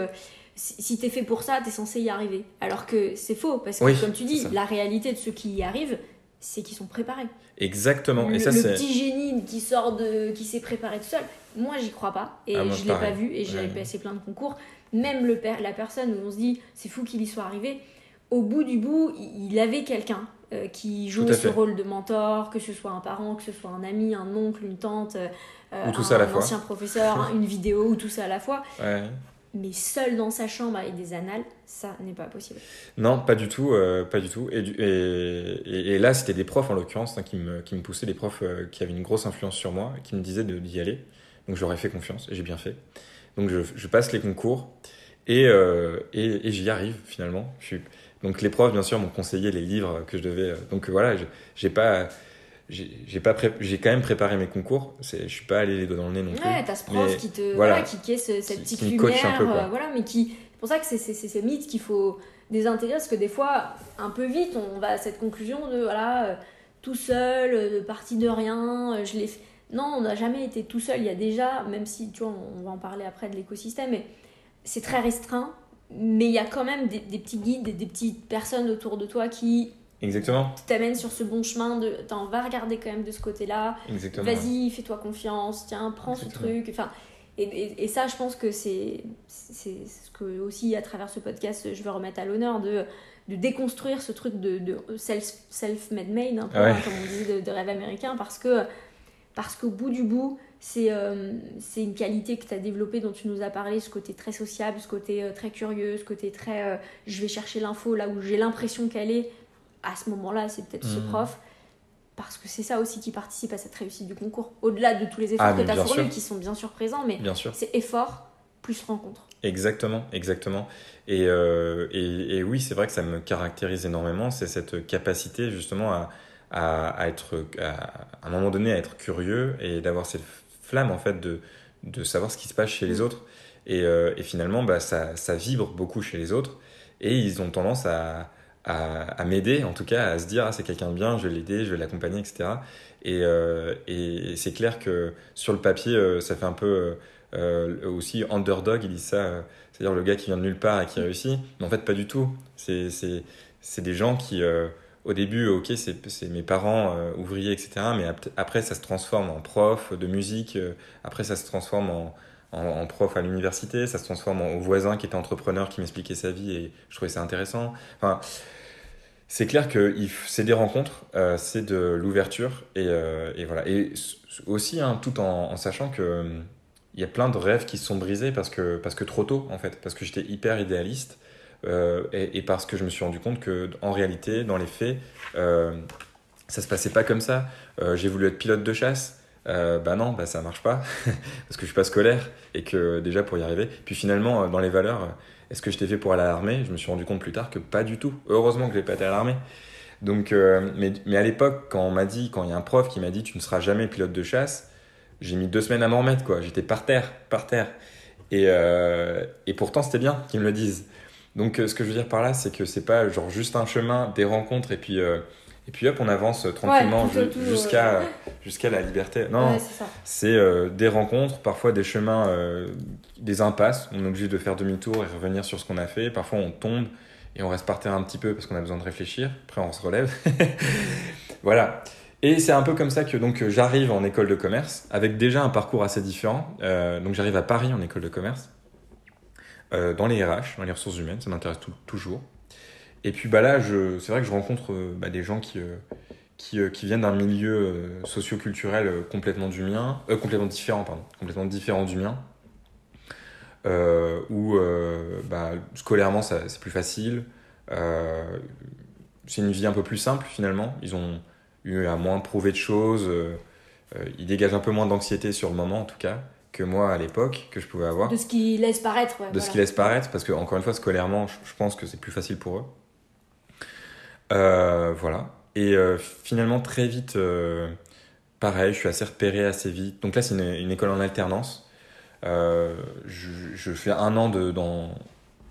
si, t'es fait pour ça, t'es censé y arriver. Alors que c'est faux parce que comme tu dis, la réalité de ceux qui y arrivent, c'est qu'ils sont préparés. Exactement. Le, et ça, le petit génie qui sort de, qui s'est préparé tout seul, moi j'y crois pas et ah, je l'ai pas vu et j'ai passé plein de concours. Même le père, la personne où on se dit c'est fou qu'il y soit arrivé, au bout du bout, il avait quelqu'un euh, qui jouait ce rôle de mentor, que ce soit un parent, que ce soit un ami, un oncle, une tante, euh, un, ancien professeur, *laughs* une vidéo ou tout ça à la fois. Ouais mais seul dans sa chambre avec des annales, ça n'est pas possible. Non, pas du tout, euh, pas du tout. Et, et, et, là, c'était des profs en l'occurrence hein, qui, me, qui me poussaient, des profs euh, qui avaient une grosse influence sur moi, qui me disaient d'y aller. Donc j'aurais fait confiance et j'ai bien fait. Donc je, passe les concours et, euh, et, j'y arrive finalement. Donc les profs, bien sûr, m'ont conseillé les livres que je devais. Donc voilà, j'ai pas j'ai pas j'ai quand même préparé mes concours. Je suis pas allé les doigts dans le nez non plus. Ouais t'as ce prof qui te voilà, qui, qui est cette petite lumière peu, euh, voilà mais qui c'est pour ça que c'est ces mythes qu'il faut désintégrer parce que des fois un peu vite on va à cette conclusion de voilà euh, tout seul euh, parti de rien je l'ai non on n'a jamais été tout seul. Il y a déjà même si tu vois on va en parler après de l'écosystème mais c'est très restreint mais il y a quand même des, des petits guides des, des petites personnes autour de toi qui Exactement. Qui t'amène sur ce bon chemin de. Attends, va regarder quand même de ce côté-là. Exactement. Vas-y, fais-toi confiance, tiens, prends ce truc. Enfin, et, et, ça, je pense que c'est ce que aussi, à travers ce podcast, je veux remettre à l'honneur de, de déconstruire ce truc de, de self-made made, un peu, hein, comme on dit, de, rêve américain, parce que parce qu'au bout du bout, c'est euh, une qualité que tu as développée, dont tu nous as parlé, ce côté très sociable, ce côté euh, très curieux, ce côté très euh, je vais chercher l'info là où j'ai l'impression qu'elle est, à ce moment-là, c'est peut-être ce hmm. prof. Parce que c'est ça aussi qui participe à cette réussite du concours. Au-delà de tous les efforts ah, que tu as fournis, qui sont bien sûr présents, mais c'est effort plus rencontre. Exactement, exactement. Et, euh, et, et oui, c'est vrai que ça me caractérise énormément, c'est cette capacité justement à, à, être, à, un moment donné, à être curieux et d'avoir cette flamme en fait de, de savoir ce qui se passe chez les hmm. autres. Et, euh, et finalement, bah, ça, ça vibre beaucoup chez les autres et ils ont tendance à, à, m'aider, en tout cas, à se dire ah, c'est quelqu'un de bien, je vais l'aider, je vais l'accompagner, etc. Et, euh, et c'est clair que sur le papier, euh, ça fait un peu euh, aussi underdog, ils disent ça, c'est-à-dire le gars qui vient de nulle part et qui réussit. Mais en fait, pas du tout. C'est des gens qui, au début, ok, c'est mes parents ouvriers, etc. Mais après, ça se transforme en prof de musique, après, ça se transforme en en, prof à l'université, ça se transforme en voisin qui était entrepreneur qui m'expliquait sa vie et je trouvais ça intéressant. Enfin, c'est clair que c'est des rencontres, euh, c'est de l'ouverture et, euh, voilà. Et aussi, hein, tout en, sachant que il y a plein de rêves qui se sont brisés parce que, parce que trop tôt en fait, parce que j'étais hyper idéaliste euh, et, et, parce que je me suis rendu compte que en réalité, dans les faits, ça se passait pas comme ça. J'ai voulu être pilote de chasse euh, bah non, bah ça marche pas, *laughs* parce que je suis pas scolaire, et que déjà pour y arriver. Puis finalement, euh, dans les valeurs, euh, est-ce que j'étais fait pour aller à l'armée? Je me suis rendu compte plus tard que pas du tout. Heureusement que j'ai pas été à l'armée. Donc, mais, mais, à l'époque, quand on m'a dit, quand il y a un prof qui m'a dit tu ne seras jamais pilote de chasse, j'ai mis deux semaines à m'en remettre, quoi. J'étais par terre, par terre. Et, et pourtant, c'était bien qu'ils me le disent. Donc, ce que je veux dire par là, c'est que c'est pas genre juste un chemin, des rencontres, et puis Et puis hop, on avance tranquillement jusqu'à *laughs* jusqu'à la liberté. Non, c'est des rencontres, parfois des chemins, des impasses. On est obligé de faire demi-tour et revenir sur ce qu'on a fait. Parfois, on tombe et on reste par terre un petit peu parce qu'on a besoin de réfléchir. Après, on se relève. *laughs* voilà. Et c'est un peu comme ça que donc j'arrive en école de commerce avec déjà un parcours assez différent. Euh, donc j'arrive à Paris en école de commerce, euh, dans les RH, dans les ressources humaines, ça m'intéresse toujours. Et puis bah là, c'est vrai que je rencontre euh, bah, des gens qui, qui, qui, viennent d'un milieu socio-culturel complètement du mien, complètement différent, pardon, complètement différent du mien, où bah, scolairement c'est plus facile, c'est une vie un peu plus simple finalement. Ils ont eu à moins prouver de choses. Euh, euh, il dégage un peu moins d'anxiété sur le moment, en tout cas, que moi à l'époque, que je pouvais avoir. De ce qu'il laisse paraître. de ce qu'il laisse paraître, parce que, encore une fois, scolairement, je, pense que c'est plus facile pour eux. Euh, voilà. Et finalement, très vite, pareil, je suis assez repéré assez vite. Donc là, c'est une, école en alternance. Je, fais un an de, dans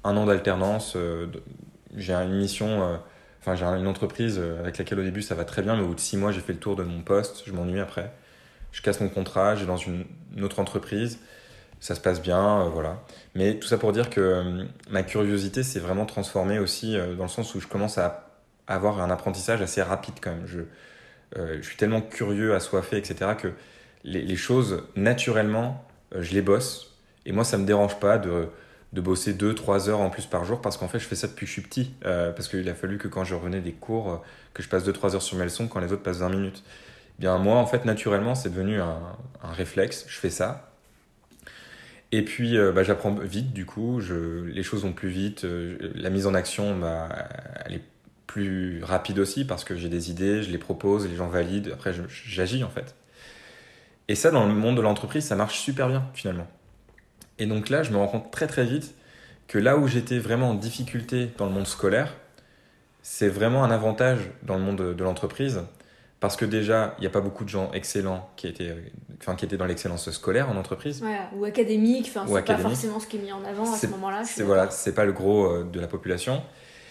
un an d'alternance. j'ai une mission Enfin, j'ai une entreprise euh, avec laquelle au début ça va très bien, mais au bout de six mois, j'ai fait le tour de mon poste, je m'ennuie après. Je casse mon contrat, j'ai dans une, autre entreprise, ça se passe bien, euh, voilà. Mais tout ça pour dire que euh, ma curiosité s'est vraiment transformée aussi dans le sens où je commence à avoir un apprentissage assez rapide quand même. Je, je suis tellement curieux, assoiffé, etc., que les, les choses, naturellement, je les bosse. Et moi, ça me dérange pas de de bosser 2-3 heures en plus par jour parce qu'en fait je fais ça depuis que je suis petit. Euh, parce qu'il a fallu que quand je revenais des cours, euh, que je passe 2-3 heures sur mes leçons quand les autres passent 20 minutes. Eh bien moi en fait naturellement c'est devenu un, réflexe, je fais ça. Et puis euh, bah, j'apprends vite du coup, je, les choses vont plus vite, la mise en action bah, elle est plus rapide aussi parce que j'ai des idées, je les propose, les gens valident, après j'agis en fait. Et ça dans le monde de l'entreprise ça marche super bien finalement. Et donc là, je me rends compte très très vite que là où j'étais vraiment en difficulté dans le monde scolaire, c'est vraiment un avantage dans le monde de, l'entreprise. Parce que déjà, il n'y a pas beaucoup de gens excellents qui étaient, enfin, qui étaient dans l'excellence scolaire en entreprise. ou académique, enfin, c'est pas forcément ce qui est mis en avant à ce moment-là. C'est voilà, c'est pas le gros euh, de la population.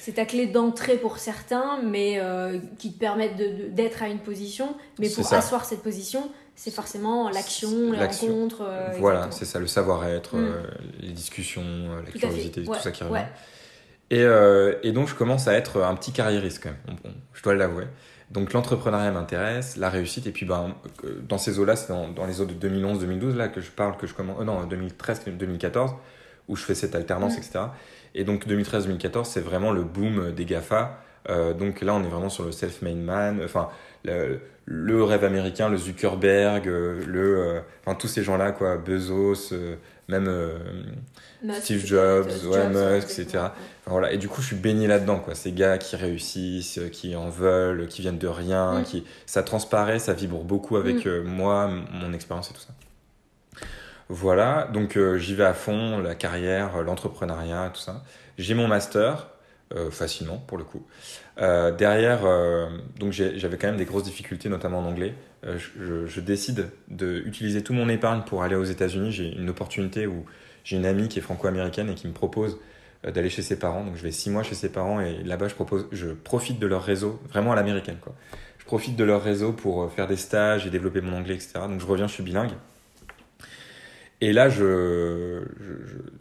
C'est ta clé d'entrée pour certains, mais euh, qui te permettent d'être à une position. Mais pour asseoir cette position, c'est forcément l'action, les rencontres. Euh, voilà, c'est ça, le savoir-être, mm. euh, les discussions, la curiosité, tout ça qui revient. Et, et, donc, je commence à être un petit carriériste quand même, je dois l'avouer. Donc, l'entrepreneuriat m'intéresse, la réussite, et puis ben, dans ces eaux-là, c'est dans, les eaux de 2011-2012 là que je parle, que je commence, non, 2013-2014, où je fais cette alternance, mm. etc. Et donc, 2013-2014, c'est vraiment le boom des GAFA. donc là, on est vraiment sur le self-made man, enfin, le, rêve américain, le Zuckerberg, euh, le, euh, enfin tous ces gens-là, quoi, Bezos, euh, même Steve Jobs, ouais, Musk, etc. voilà. Et du coup, je suis baigné là-dedans, quoi. Ces gars qui réussissent, qui en veulent, qui viennent de rien, mm. qui, ça transparaît, ça vibre beaucoup avec mm. moi, mon expérience et tout ça. Voilà, donc j'y vais à fond, la carrière, l'entrepreneuriat, tout ça. J'ai mon master, facilement pour le coup. Euh, derrière, euh, donc j'avais quand même des grosses difficultés, notamment en anglais. Euh, je, décide d'utiliser tout mon épargne pour aller aux États-Unis. J'ai une opportunité où j'ai une amie qui est franco-américaine et qui me propose d'aller chez ses parents. Donc je vais six mois chez ses parents et là-bas je je profite de leur réseau, vraiment à l'américaine quoi. Je profite de leur réseau pour faire des stages et développer mon anglais, etc. Donc je reviens, je suis bilingue. Et là, je,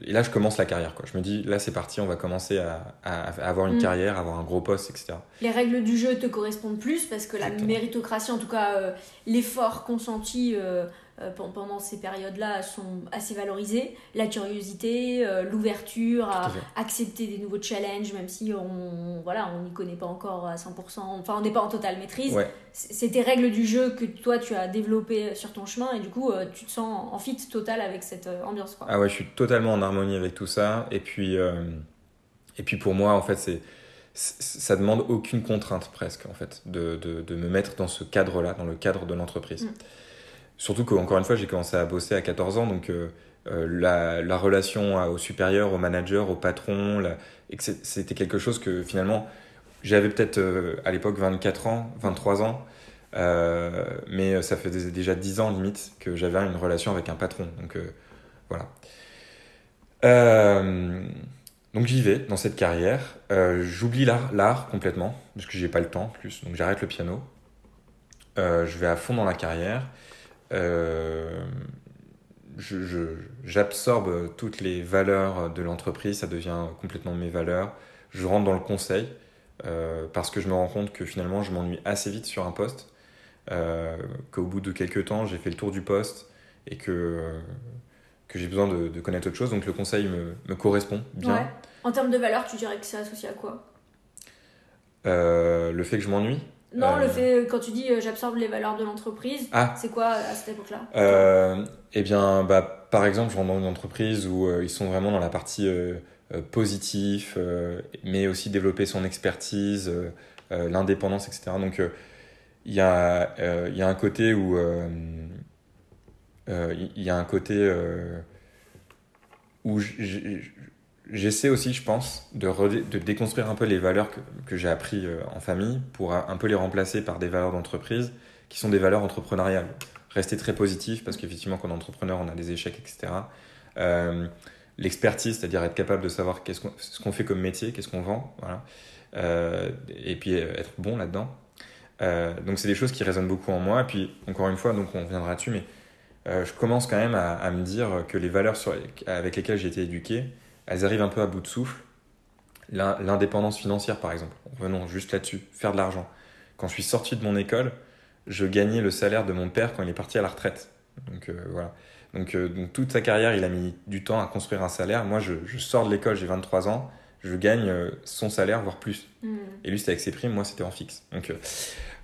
et là, je commence la carrière. Quoi. Je me dis, là, c'est parti, on va commencer à, avoir une mm. carrière, avoir un gros poste, etc. Les règles du jeu te correspondent plus parce que la méritocratie, en tout cas, euh, l'effort consenti euh, pendant ces périodes-là sont assez valorisées. La curiosité, euh, l'ouverture à accepter des nouveaux challenges, même si on voilà, on n'y connaît pas encore à 100%, enfin on n'est pas en totale maîtrise. C'est tes règles du jeu que toi tu as développées sur ton chemin et du coup euh, tu te sens en fit total avec cette ambiance. Quoi. Ah ouais, je suis totalement en harmonie avec tout ça. Et puis, et puis pour moi, en fait, c'est ça demande aucune contrainte presque en fait de, de, de me mettre dans ce cadre-là, dans le cadre de l'entreprise. Mm. Surtout qu'encore une fois, j'ai commencé à bosser à 14 ans, donc euh, euh, la, relation au supérieur, au manager, au patron, c'était quelque chose que finalement, j'avais peut-être euh, à l'époque 24 ans, 23 ans, mais ça faisait déjà 10 ans limite que j'avais une relation avec un patron. Donc voilà. Donc j'y vais dans cette carrière. J'oublie l'art complètement, parce que j'ai pas le temps plus, donc j'arrête le piano. Je vais à fond dans la carrière. Euh, J'absorbe toutes les valeurs de l'entreprise, ça devient complètement mes valeurs. Je rentre dans le conseil euh, parce que je me rends compte que finalement je m'ennuie assez vite sur un poste, euh, qu'au bout de quelques temps j'ai fait le tour du poste et que que j'ai besoin de, connaître autre chose. Donc le conseil me, me correspond bien. En termes de valeur, tu dirais que c'est associé à quoi? Le fait que je m'ennuie Non, le euh, fait, quand tu dis euh, j'absorbe les valeurs de l'entreprise, ah. c'est quoi à cette époque-là? Eh bien, bah, par exemple, je rentre dans une entreprise où ils sont vraiment dans la partie positif, mais aussi développer son expertise, l'indépendance, etc. Donc il y, a, y a un côté où il y a un côté où j'essaie aussi, je pense, de, de, déconstruire un peu les valeurs que, que j'ai appris euh, en famille pour un peu les remplacer par des valeurs d'entreprise qui sont des valeurs entrepreneuriales. Rester très positif parce qu'effectivement, quand on est entrepreneur, on a des échecs, etc. Euh, l'expertise, c'est-à-dire être capable de savoir qu'est-ce qu'on, ce qu'on fait comme métier, qu'est-ce qu'on vend, voilà. Euh, et puis être bon là-dedans. donc c'est des choses qui résonnent beaucoup en moi. Et puis encore une fois, donc on reviendra dessus, mais euh, je commence quand même à, me dire que les valeurs avec lesquelles j'ai été éduqué, elles arrivent un peu à bout de souffle. L'indépendance financière, par exemple. Revenons juste là-dessus, faire de l'argent. Quand je suis sorti de mon école, je gagnais le salaire de mon père quand il est parti à la retraite. Donc euh, voilà. Euh, donc, toute sa carrière, il a mis du temps à construire un salaire. Moi, je, sors de l'école, j'ai 23 ans, je gagne son salaire, voire plus. Hmm. Et lui, c'était avec ses primes, moi, c'était en fixe. Donc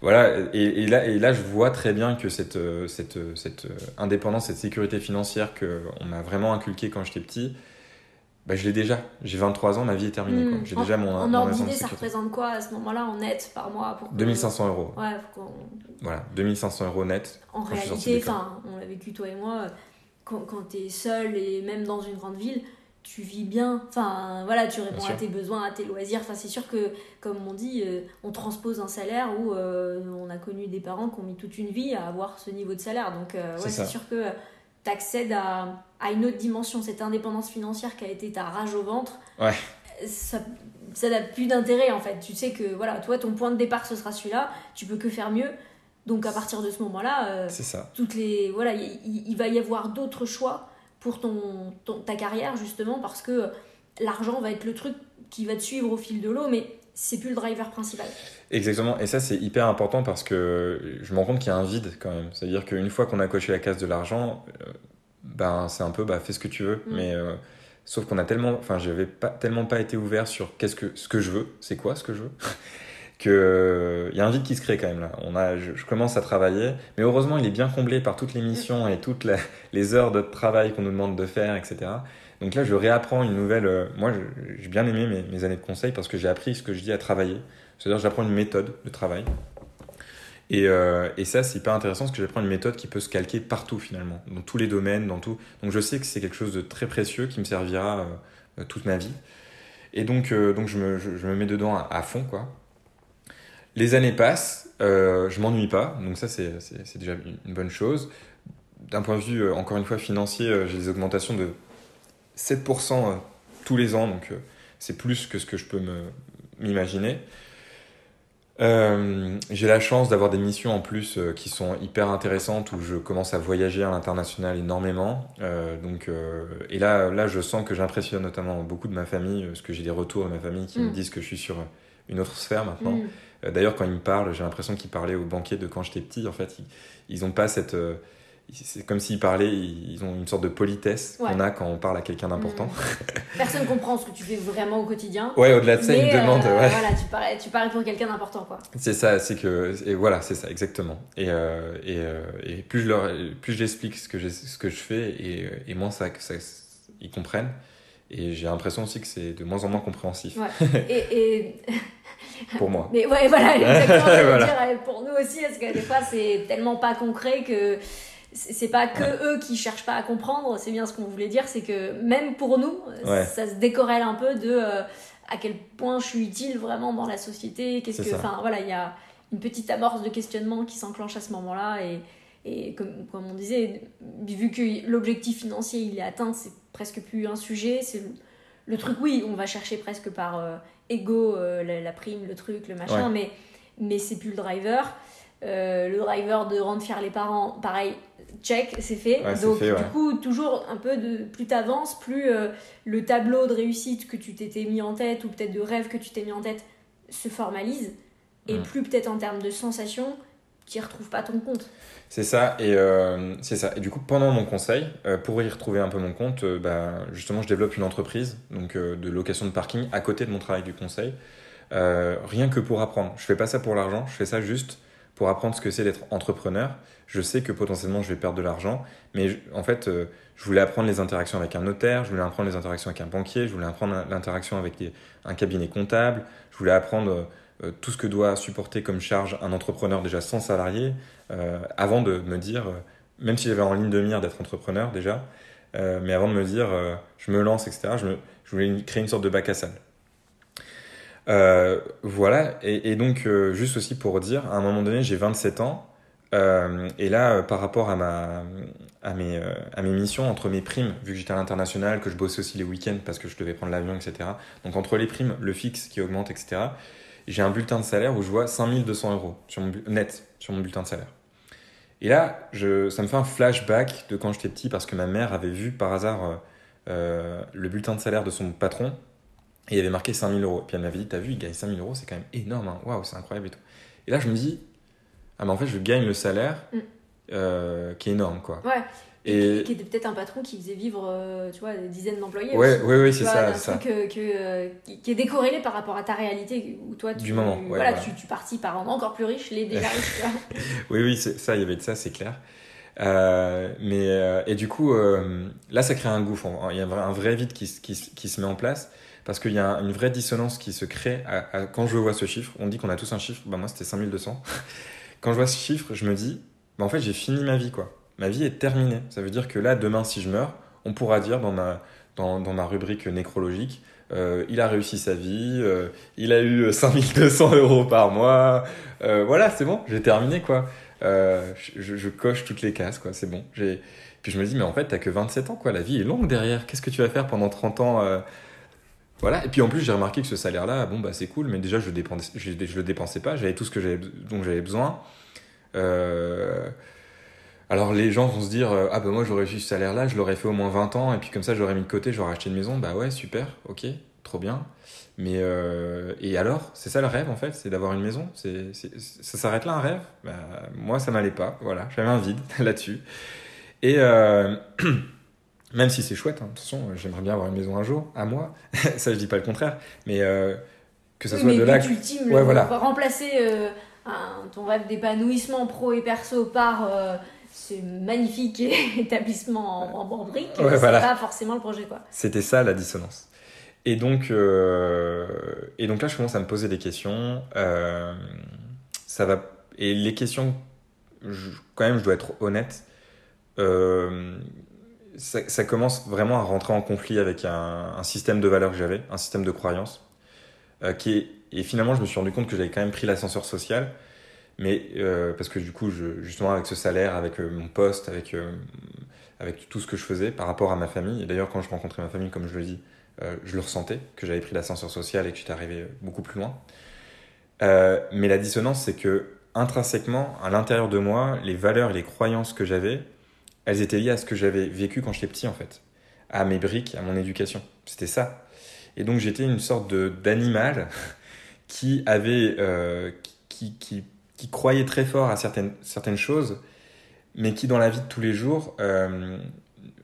voilà, et, là, et là, je vois très bien que cette, euh, cette, euh, cette euh, indépendance, cette sécurité financière qu'on m'a vraiment inculquée quand j'étais petit, bah, je l'ai déjà. J'ai 23 ans, ma vie est terminée. Hmm. J'ai déjà mon. En ordre d'idée, ça représente quoi à ce moment-là en net par mois pour 2500 euros. Ouais, Voilà, 2500 euros net. En réalité, enfin, on l'a vécu toi et moi, quand, quand tu es seul et même dans une grande ville, tu vis bien, enfin voilà, tu réponds à tes besoins, à tes loisirs. Enfin, c'est sûr que, comme on dit, euh, on transpose un salaire où euh, on a connu des parents qui ont mis toute une vie à avoir ce niveau de salaire. Donc, euh, ouais, c'est sûr que tu accèdes à, à, une autre dimension. Cette indépendance financière qui a été ta rage au ventre, ouais. ça ça n'a plus d'intérêt en fait. Tu sais que voilà, toi, ton point de départ ce sera celui-là, tu peux que faire mieux. Donc à partir de ce moment-là, ça. toutes les voilà, il va y avoir d'autres choix pour ton, ta carrière justement parce que l'argent va être le truc qui va te suivre au fil de l'eau mais c'est plus le driver principal. Exactement, et ça c'est hyper important parce que je me rends compte qu'il y a un vide quand même. C'est-à-dire qu'une fois qu'on a coché la case de l'argent, euh, ben c'est un peu bah, fais ce que tu veux, mm. mais euh, sauf qu'on a tellement, enfin j'avais pas tellement pas été ouvert sur qu'est-ce que ce que je veux, c'est quoi ce que je veux, *laughs* que il euh, y a un vide qui se crée quand même là. On a, je, commence à travailler, mais heureusement il est bien comblé par toutes les missions et toutes les, *laughs* heures de travail qu'on nous demande de faire, etc. Donc là je réapprends une nouvelle. Euh, moi j'ai bien aimé mes, mes, années de conseil parce que j'ai appris ce que je dis à travailler. C'est-à-dire j'apprends une méthode de travail. Et, euh, et ça c'est hyper intéressant parce que j'apprends une méthode qui peut se calquer partout finalement, dans tous les domaines, dans tout. Donc je sais que c'est quelque chose de très précieux qui me servira toute ma vie. Et donc, donc je, me, je, me mets dedans à, fond quoi. Les années passent, euh, je m'ennuie pas, donc ça c'est déjà une bonne chose. D'un point de vue, euh, encore une fois, financier, euh, j'ai des augmentations de 7% euh, tous les ans, donc c'est plus que ce que je peux m'imaginer. J'ai la chance d'avoir des missions en plus qui sont hyper intéressantes où je commence à voyager à l'international énormément. donc, et là, là, je sens que j'impressionne notamment beaucoup de ma famille, parce que j'ai des retours de ma famille qui me mm. disent que je suis sur une autre sphère maintenant. Mm. Euh, d'ailleurs, quand ils me parlent, j'ai l'impression qu'ils parlaient au banquier de quand j'étais petit. En fait, ils n'ont pas cette. Euh, c'est comme s'ils parlaient, ils ont une sorte de politesse qu'on a quand on parle à quelqu'un d'important. Mmh. Personne *laughs* comprend ce que tu fais vraiment au quotidien. Ouais, au-delà de ça, ils me demandent. Euh, ouais. Voilà, tu parais, tu parais pour quelqu'un d'important, quoi. C'est ça, c'est que. Et voilà, c'est ça, exactement. Et, et, et, plus je leur, plus je l'explique ce que je, ce que je fais, et, et moins ça, ça, ils comprennent. Et j'ai l'impression aussi que c'est de moins en moins compréhensif. Ouais. *laughs* et, *laughs* pour moi. Mais ouais, voilà, exactement. dire, pour nous aussi, parce que des fois, c'est tellement pas concret que c'est pas que eux qui cherchent pas à comprendre, c'est bien ce qu'on voulait dire, c'est que même pour nous, ça se décorrèle un peu de euh, à quel point je suis utile vraiment dans la société, qu'est-ce que. Enfin, voilà, il y a une petite amorce de questionnement qui s'enclenche à ce moment-là et. Et comme, comme on disait, vu que l'objectif financier il est atteint, c'est presque plus un sujet, c'est le truc, oui, on va chercher presque par euh, ego la, la, prime, le truc, le machin, mais, mais c'est plus le driver. le driver de rendre fier les parents, pareil, check, c'est fait. Donc, du coup, toujours un peu de. Plus t'avances, plus le tableau de réussite que tu t'étais mis en tête, ou peut-être de rêve que tu t'es mis en tête, se formalise. Et mm. plus peut-être en termes de sensations, tu retrouves pas ton compte. C'est ça, et euh, c'est ça. Et du coup, pendant mon conseil, euh, pour y retrouver un peu mon compte, euh, bah, justement, je développe une entreprise donc de location de parking à côté de mon travail du conseil, rien que pour apprendre. Je fais pas ça pour l'argent, je fais ça juste pour apprendre ce que c'est d'être entrepreneur. Je sais que potentiellement je vais perdre de l'argent, mais en fait, je voulais apprendre les interactions avec un notaire, je voulais apprendre les interactions avec un banquier, je voulais apprendre l'interaction avec un cabinet comptable, je voulais apprendre euh, tout ce que doit supporter comme charge un entrepreneur déjà sans salarié, euh, avant de me dire, euh, même si j'avais en ligne de mire d'être entrepreneur déjà, mais avant de me dire, je me lance, etc., je, je, voulais créer une sorte de bac à salle. voilà, et, donc juste aussi pour dire, à un moment donné, j'ai 27 ans, et là, par rapport à, ma, à, mes, à mes missions, entre mes primes, vu que j'étais à l'international, que je bossais aussi les week-ends parce que je devais prendre l'avion, etc. Donc entre les primes, le fixe qui augmente, etc j'ai un bulletin de salaire où je vois 5200 euros sur mon, net sur mon bulletin de salaire. Et là, je, ça me fait un flashback de quand j'étais petit parce que ma mère avait vu par hasard euh, euh, le bulletin de salaire de son patron et il avait marqué 5000 euros. Et puis elle m'avait dit T'as vu, il gagne 5000 euros, c'est quand même énorme, hein. waouh, c'est incroyable et tout. Et là, je me dis Ah, mais en fait, je gagne le salaire mm. euh, qui est énorme, quoi. Ouais. Et, qui était peut-être un patron qui faisait vivre euh, tu vois, des dizaines d'employés. Ouais, oui, oui, c'est ça. Un truc que, euh, qui est décorrélé par rapport à ta réalité, où toi, tu, du moment, voilà, Tu, tu partis par un encore plus riche, les *laughs* déjà riches. oui, oui, ça, il y avait de ça, c'est clair. Euh, mais, et du coup, là, ça crée un gouffre. Il y a un vrai vide qui, qui, qui se met en place parce qu'il y a une vraie dissonance qui se crée quand je vois ce chiffre. On dit qu'on a tous un chiffre, bah, moi c'était 5200. *laughs* quand je vois ce chiffre, je me dis, bah, en fait, j'ai fini ma vie, quoi ma vie est terminée. Ça veut dire que là, demain, si je meurs, on pourra dire dans ma, rubrique nécrologique, euh, il a réussi sa vie, euh, il a eu 5200 euros par mois. Euh, voilà, c'est bon, j'ai terminé quoi. Je, je, coche toutes les cases quoi, c'est bon. Puis je me dis, mais en fait, t'as que 27 ans quoi, la vie est longue derrière. Qu'est-ce que tu vas faire pendant 30 ans voilà, et puis en plus j'ai remarqué que ce salaire-là, bon bah c'est cool, mais déjà je, dépensais, le dépensais pas, j'avais tout ce que j'avais, dont j'avais besoin. Euh, alors les gens vont se dire euh, ah ben moi j'aurais eu ce salaire là, je l'aurais fait au moins 20 ans et puis comme ça j'aurais mis de côté, j'aurais acheté une maison. Bah ouais, super, OK, trop bien. Mais euh, et alors, c'est ça le rêve en fait, c'est d'avoir une maison, c'est ça s'arrête là un rêve? Bah, moi ça m'allait pas, voilà, j'avais un vide *laughs* là-dessus. Et *clears throat* même si c'est chouette, hein, attention, j'aimerais bien avoir une maison un jour, à moi, *laughs* ça je dis pas le contraire, mais que ça soit de là. Ultime, ouais, voilà. remplacer ton rêve d'épanouissement pro et perso par ce magnifique *laughs* établissement en, en briques, c'est pas forcément le projet. quoi. C'était ça la dissonance. Et donc, euh, et donc là, je commence à me poser des questions. Euh, ça va, et les questions, quand même, je dois être honnête, euh, ça, commence vraiment à rentrer en conflit avec un, système de valeurs que j'avais, un système de croyances. est, et finalement, je me suis rendu compte que j'avais quand même pris l'ascenseur social mais euh, parce que du coup, justement, avec ce salaire, avec euh, mon poste, avec, euh, avec tout ce que je faisais par rapport à ma famille, et d'ailleurs, quand je rencontrais ma famille, comme je le dis, je le ressentais, que j'avais pris l'ascenseur social et que j'étais arrivé beaucoup plus loin. mais la dissonance, c'est que intrinsèquement, à l'intérieur de moi, les valeurs et les croyances que j'avais, elles étaient liées à ce que j'avais vécu quand j'étais petit, en fait, à mes briques, à mon éducation. C'était ça. Et donc, j'étais une sorte d'animal *laughs* qui avait. qui, qui qui croyait très fort à certaines, certaines choses, mais qui dans la vie de tous les jours euh,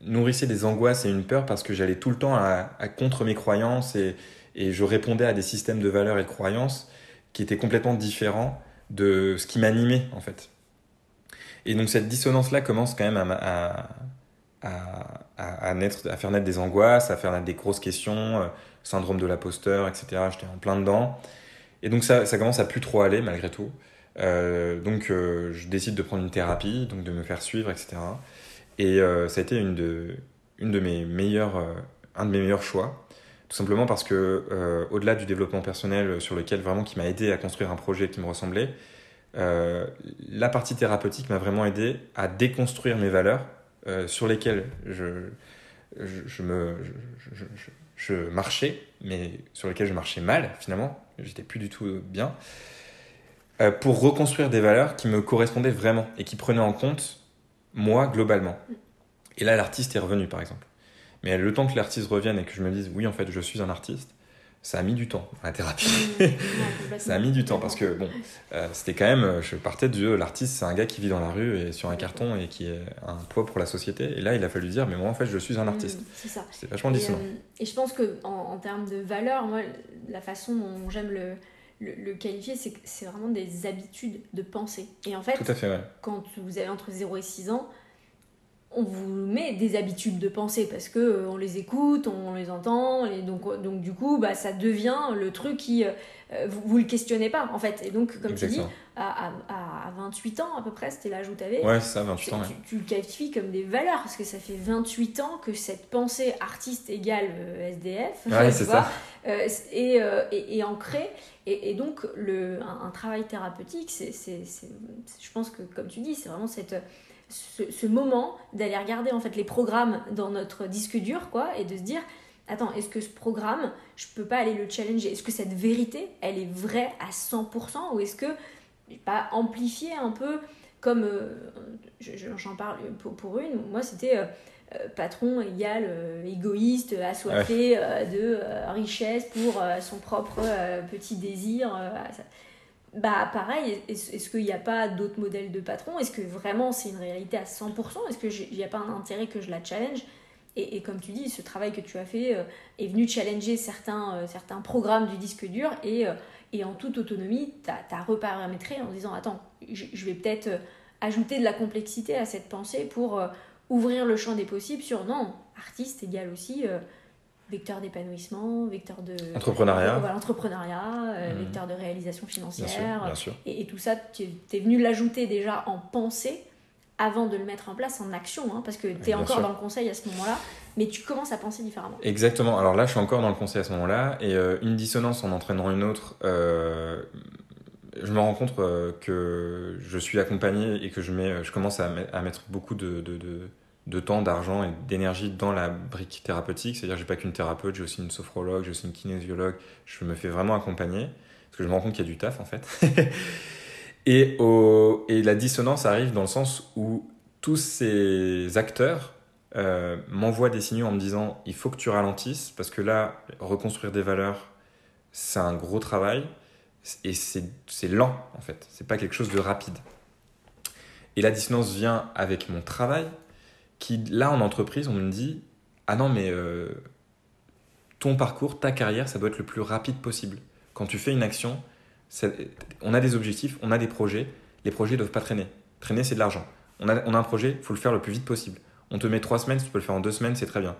nourrissait des angoisses et une peur parce que j'allais tout le temps à, contre mes croyances et, et, je répondais à des systèmes de valeurs et de croyances qui étaient complètement différents de ce qui m'animait en fait. Et donc cette dissonance-là commence quand même à, à, à, naître, à faire naître des angoisses, à faire naître des grosses questions, euh, syndrome de l'imposteur, etc. J'étais en plein dedans. Et donc ça, ça commence à plus trop aller malgré tout. Euh, donc euh, je décide de prendre une thérapie, donc de me faire suivre, etc. Et ça a été une de, une de mes meilleurs, un de mes meilleurs choix, tout simplement parce que au-delà du développement personnel sur lequel vraiment qui m'a aidé à construire un projet qui me ressemblait, la partie thérapeutique m'a vraiment aidé à déconstruire mes valeurs sur lesquelles je, marchais, mais sur lesquels je marchais mal finalement, j'étais plus du tout bien, euh, pour reconstruire des valeurs qui me correspondaient vraiment et qui prenaient en compte moi globalement. Et là, l'artiste est revenu par exemple. Mais le temps que l'artiste revienne et que je me dise oui, en fait, je suis un artiste, ça a mis du temps la thérapie. Mmh, *laughs* ça a mis du temps parce que bon, euh, c'était quand même, je partais de l'artiste, c'est un gars qui vit dans la rue et sur un carton et qui est un poids pour la société. Et là, il a fallu dire, mais moi en fait, je suis un artiste. Mmh, c'est ça. C'est vachement dissonant. Euh, et, je pense que en, termes de valeur, moi, la façon dont j'aime le, le, qualifier, c'est que c'est vraiment des habitudes de pensée. Et en fait, Tout à fait quand vous avez entre 0 et 6 ans, on vous met des habitudes de pensée parce que euh, on les écoute, on les entend, et donc, euh, donc du coup, bah, ça devient le truc qui. Euh, vous, vous, le questionnez pas, en fait. Et donc, comme tu dis, à, à, 28 ans à peu près, c'était l'âge où tu avais. Ouais, ça, 28 ans. Tu, le qualifies comme des valeurs parce que ça fait 28 ans que cette pensée artiste égale SDF. Ouais, *laughs* ça. et, ancrée. Et, et, donc, le, un, un travail thérapeutique, c'est, je pense que, comme tu dis, c'est vraiment cette ce, moment d'aller regarder en fait les programmes dans notre disque dur quoi et de se dire attends est-ce que ce programme je peux pas aller le challenger? Est-ce que cette vérité elle est vraie à 100% ou est-ce que pas amplifier un peu comme euh, j'en parle pour, une moi c'était euh, euh, patron égal égoïste assoiffé de richesse pour son propre petit désir bah pareil, est-ce qu'il n'y a pas d'autres modèles de patron? Est-ce que vraiment c'est une réalité à 100% Est-ce qu'il n'y a pas un intérêt que je la challenge? Et, comme tu dis, ce travail que tu as fait euh, est venu challenger certains, euh, certains programmes du disque dur et, euh, et en toute autonomie, tu as, reparamétré en disant attends, je, vais peut-être ajouter de la complexité à cette pensée pour ouvrir le champ des possibles sur non, artiste égale aussi vecteur d'épanouissement, vecteur de... Entrepreneuriat. L'entrepreneuriat, euh, mmh. vecteur de réalisation financière. Bien sûr, Et, tout ça, tu es venu l'ajouter déjà en pensée avant de le mettre en place en action, hein, parce que tu es encore dans le conseil à ce moment-là, mais tu commences à penser différemment. Exactement. Alors là, je suis encore dans le conseil à ce moment-là, et euh, une dissonance en entraînant une autre, euh, je me rends compte que je suis accompagné et que je, mets, je commence à, mettre beaucoup de, de de temps, d'argent et d'énergie dans la brique thérapeutique. C'est-à-dire j'ai pas qu'une thérapeute, j'ai aussi une sophrologue, j'ai aussi une kinésiologue. Je me fais vraiment accompagner parce que je me rends compte qu'il y a du taf en fait. *laughs* et la dissonance arrive dans le sens où tous ces acteurs euh, m'envoient des signaux en me disant il faut que tu ralentisses parce que là, reconstruire des valeurs, c'est un gros travail et c'est lent en fait. C'est pas quelque chose de rapide. Et la dissonance vient avec mon travail, qui, là, en entreprise, on me dit Ah non, mais euh, ton parcours, ta carrière, ça doit être le plus rapide possible. Quand tu fais une action, on a des objectifs, on a des projets. Les projets ne doivent pas traîner. Traîner, c'est de l'argent. On a, on a un projet, il faut le faire le plus vite possible. On te met trois semaines, si tu peux le faire en deux semaines, c'est très bien.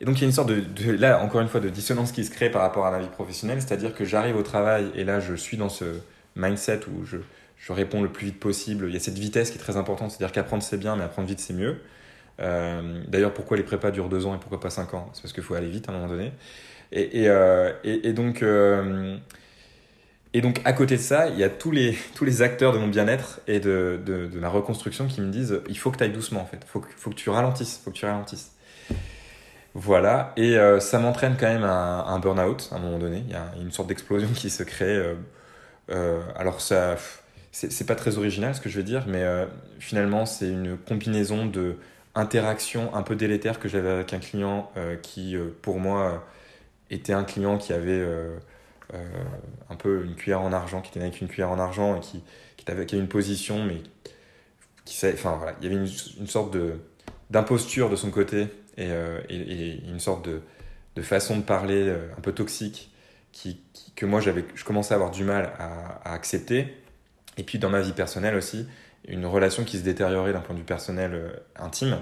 Et donc il y a une sorte de, de, là encore une fois de dissonance qui se crée par rapport à ma vie professionnelle, c'est-à-dire que j'arrive au travail et là je suis dans ce mindset où je, je réponds le plus vite possible. Il y a cette vitesse qui est très importante, c'est-à-dire qu'apprendre c'est bien, mais apprendre vite c'est mieux. Euh, d'ailleurs, pourquoi les prépas durent deux ans et pourquoi pas cinq ans? C'est parce qu'il faut aller vite à un moment donné. Et, euh, donc, euh, donc, à côté de ça, il y a tous les, *laughs* acteurs de mon bien-être et de, ma reconstruction qui me disent il faut que tu ailles doucement en fait, il faut, faut, que tu ralentisses, faut que tu ralentisses. Voilà, et ça m'entraîne quand même à un burn-out à un moment donné. Il y a une sorte d'explosion qui se crée. alors, ça c'est pas très original ce que je veux dire, mais euh, finalement, c'est une combinaison de interactions un peu délétères que j'avais avec un client euh, qui, euh, pour moi, était un client qui avait un peu une cuillère en argent, qui était avec une cuillère en argent et qui, qui, avait, une position, mais qui enfin voilà, il y avait une, sorte de d'imposture de son côté et, et, une sorte de, de, façon de parler un peu toxique qui, que moi je commençais à avoir du mal à accepter et puis dans ma vie personnelle aussi, une relation qui se détériorait d'un point de vue personnel euh, intime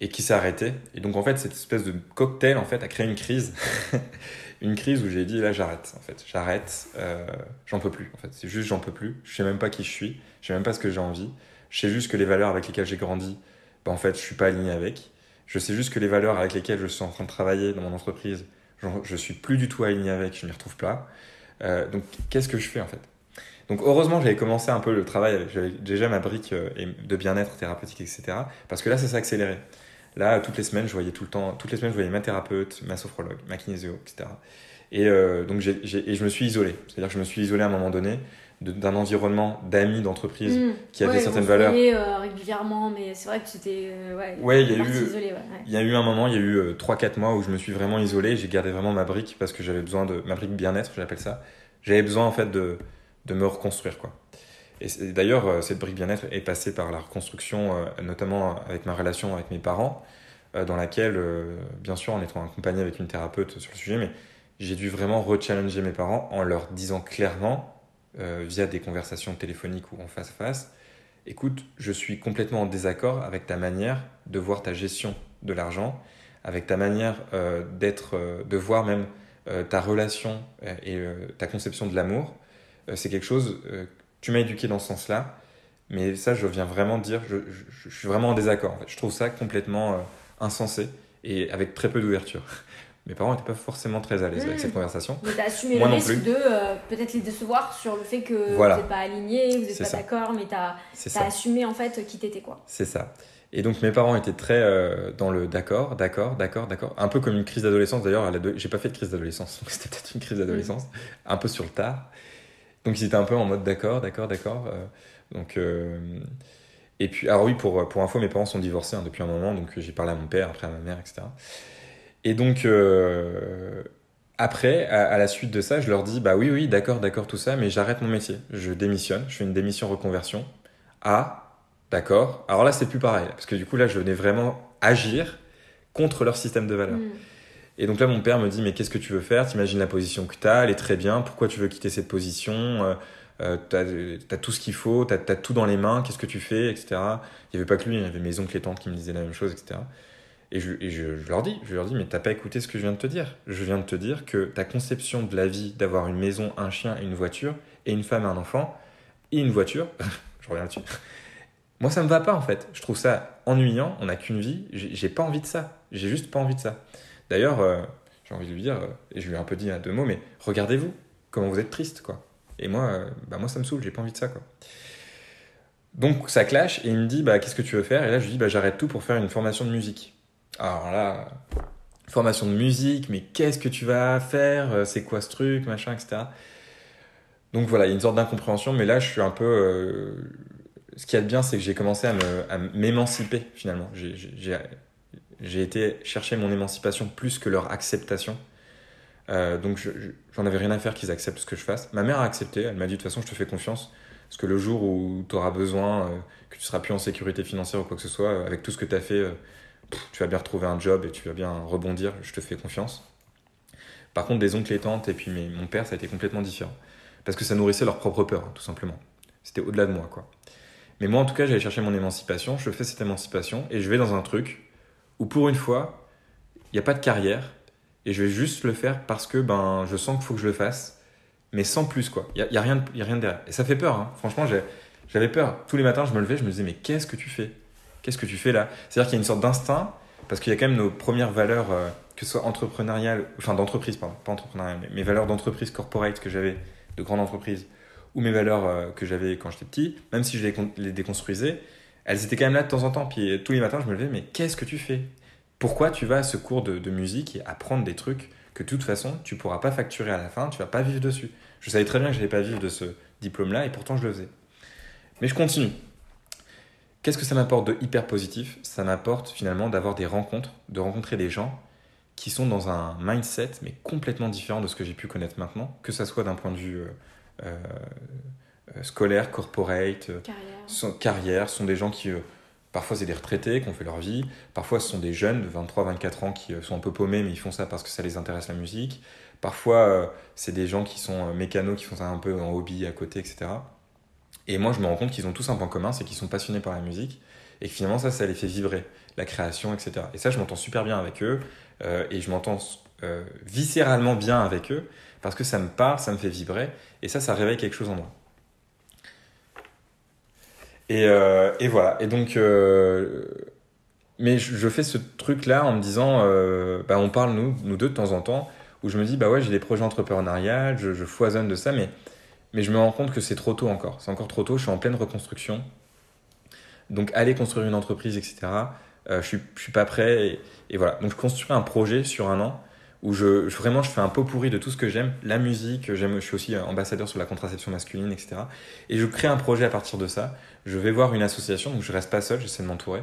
et qui s'est arrêtée. Et donc en fait, cette espèce de cocktail en fait a créé une crise. *laughs* une crise où j'ai dit là j'arrête en fait. J'arrête euh, j'en peux plus en fait. C'est juste j'en peux plus. Je sais même pas qui je suis. Je sais même pas ce que j'ai envie. Je sais juste que les valeurs avec lesquelles j'ai grandi bah, en fait je suis pas aligné avec. Je sais juste que les valeurs avec lesquelles je suis en train de travailler dans mon entreprise je suis plus du tout aligné avec je m'y retrouve pas. Euh, donc qu'est-ce que je fais en fait? Donc heureusement, j'avais commencé un peu le travail, j'avais déjà ma brique euh, de bien-être thérapeutique, etc. Parce que là, ça s'est accéléré. Là, toutes les semaines, je voyais tout le temps, toutes les semaines, je voyais ma thérapeute, ma sophrologue, ma kinésio, etc. Et euh, donc, et je me suis isolé. C'est-à-dire que je me suis isolé à un moment donné d'un environnement d'amis d'entreprise Mm. qui avaient Ouais, certaines se valeurs. euh, régulièrement, mais c'est vrai que c'était. euh, ouais, Ouais, il y a eu- ouais. Il y a eu un moment, il y a eu 3-4 mois où je me suis vraiment isolé. J'ai gardé vraiment ma brique parce que j'avais besoin de ma brique bien-être, j'appelle ça. J'avais besoin en fait de, de me reconstruire quoi. Et d'ailleurs, euh, cette brique bien-être est passée par la reconstruction, euh, notamment avec ma relation avec mes parents, euh, dans laquelle, bien sûr, en étant accompagné avec une thérapeute sur le sujet, mais j'ai dû vraiment rechallenger mes parents en leur disant clairement, via des conversations téléphoniques ou en face à face, écoute, je suis complètement en désaccord avec ta manière de voir ta gestion de l'argent, avec ta manière d'être, de voir même ta relation et ta conception de l'amour. Euh, c'est quelque chose, euh, tu m'as éduqué dans ce sens-là, mais ça, je viens vraiment dire, je, je- je suis vraiment en désaccord. En fait. Je trouve ça complètement euh, insensé et avec très peu d'ouverture. *laughs* Mes parents n'étaient pas forcément très à l'aise avec Mm. cette conversation. Mais t'as assumé Moi le risque de euh, peut-être les décevoir sur le fait que Voilà. vous n'êtes pas alignés, vous n'êtes pas d'accord, mais t'as ça. assumé en fait qui t'étais quoi. C'est ça. Et donc mes parents étaient très euh, dans le d'accord, d'accord, d'accord, d'accord. Un peu comme une crise d'adolescence d'ailleurs. J'ai pas fait de crise d'adolescence, *laughs* donc c'était peut-être une crise d'adolescence, un peu sur le tard. Donc ils étaient un peu en mode d'accord, d'accord, d'accord. euh, donc euh, et puis alors oui pour pour info mes parents sont divorcés hein, depuis un moment, donc j'ai parlé à mon père, après à ma mère, etc. Et donc euh, après à, la suite de ça, je leur dis bah oui oui d'accord d'accord tout ça, mais j'arrête mon métier, je démissionne, je fais une démission reconversion à D'accord. Alors là, c'est plus pareil. Parce que du coup, là, je venais vraiment agir contre leur système de valeurs. Mm. Et donc là, mon père me dit, mais qu'est-ce que tu veux faire? T'imagines la position que tu as, elle est très bien. Pourquoi tu veux quitter cette position? Euh, euh, T'as as tout ce qu'il faut, t'as as tout dans les mains, qu'est-ce que tu fais, etc. Il n'y avait pas que lui, il y avait mes oncles et tantes qui me disaient la même chose, etc. Et, je, leur dis, je leur dis, mais t'as pas écouté ce que je viens de te dire. Je viens de te dire que ta conception de la vie, d'avoir une maison, un chien et une voiture, et une femme et un enfant, et une voiture, *laughs* je reviens là-dessus, moi, ça me va pas en fait. Je trouve ça ennuyant. On n'a qu'une vie. J'ai pas envie de ça. J'ai juste pas envie de ça. D'ailleurs, euh, j'ai envie de lui dire, euh, et je lui ai un peu dit à deux mots, mais regardez-vous, comment vous êtes triste, quoi. Et moi, euh, bah moi, ça me saoule. J'ai pas envie de ça, quoi. Donc, ça clash et il me dit, bah, qu'est-ce que tu veux faire? Et là, je lui dis, bah, j'arrête tout pour faire une formation de musique. Alors là, formation de musique, mais qu'est-ce que tu vas faire? C'est quoi ce truc, machin, etc. Donc voilà, il y a une sorte d'incompréhension, mais là, je suis un peu. ce qu'il y a de bien, c'est que j'ai commencé à m'émanciper finalement. J'ai été chercher mon émancipation plus que leur acceptation. Euh, donc je- je- j'en avais rien à faire qu'ils acceptent ce que je fasse. Ma mère a accepté, elle m'a dit de toute façon je te fais confiance, parce que le jour où tu auras besoin, euh, que tu seras plus en sécurité financière ou quoi que ce soit, euh, avec tout ce que tu as fait, tu vas bien retrouver un job et tu vas bien rebondir, je te fais confiance. Par contre, des oncles et tantes et puis mes- mon père, ça a été complètement différent. Parce que ça nourrissait leur propre peur, hein, tout simplement. C'était au-delà de moi, quoi. Mais moi, en tout cas, j'allais chercher mon émancipation, je fais cette émancipation et je vais dans un truc où, pour une fois, il n'y a pas de carrière et je vais juste le faire parce que ben, je sens qu'il faut que je le fasse, mais sans plus, quoi. Il n'y a, y a rien a rien de derrière. Et ça fait peur, hein. franchement, j'avais peur. Tous les matins, je me levais, je me disais, mais qu'est-ce que tu fais? Qu'est-ce que tu fais là? C'est-à-dire qu'il y a une sorte d'instinct, parce qu'il y a quand même nos premières valeurs, euh, que ce soit entrepreneuriales, enfin d'entreprise, pardon, pas entrepreneuriales, mais mes valeurs d'entreprise corporate que j'avais, de grande entreprise, ou mes valeurs euh, que j'avais quand j'étais petit, même si je les déconstruisais, elles étaient quand même là de temps en temps. Puis tous les matins, je me levais, mais qu'est-ce que tu fais? Pourquoi tu vas à ce cours de, musique et apprendre des trucs que de toute façon, tu pourras pas facturer à la fin, tu vas pas vivre dessus? Je savais très bien que je n'allais pas vivre de ce diplôme-là et pourtant je le faisais. Mais je continue. Qu'est-ce que ça m'apporte de hyper positif? Ça m'apporte finalement d'avoir des rencontres, de rencontrer des gens qui sont dans un mindset mais complètement différent de ce que j'ai pu connaître maintenant, que ça soit d'un point de vue euh, euh, scolaire, corporate, euh, Carrière. sont- carrière, sont des gens qui, euh, parfois c'est des retraités qui ont fait leur vie, parfois ce sont des jeunes de 23-24 ans qui euh, sont un peu paumés mais ils font ça parce que ça les intéresse la musique, parfois euh, c'est des gens qui sont euh, mécanos, qui font ça un peu en hobby à côté, etc. Et moi je me rends compte qu'ils ont tous un point commun, c'est qu'ils sont passionnés par la musique et que finalement ça, ça les fait vibrer, la création, etc. Et ça je m'entends super bien avec eux euh, et je m'entends euh, viscéralement bien avec eux parce que ça me parle, ça me fait vibrer et ça, ça réveille quelque chose en moi. Et, euh, et voilà. Et donc, euh, mais je, fais ce truc-là en me disant, euh, bah, on parle nous, nous deux de temps en temps, où je me dis, bah ouais, j'ai des projets entrepreneuriales, je, foisonne de ça, mais, mais je me rends compte que c'est trop tôt encore. C'est encore trop tôt. Je suis en pleine reconstruction. Donc, aller construire une entreprise, etc. je suis, je suis pas prêt. Et, voilà. Donc je construis un projet sur un an où je, vraiment je fais un pot pourri de tout ce que j'aime, la musique, je suis aussi ambassadeur sur la contraception masculine, etc. Et je crée un projet à partir de ça. Je vais voir une association, donc je reste pas seul, j'essaie de m'entourer.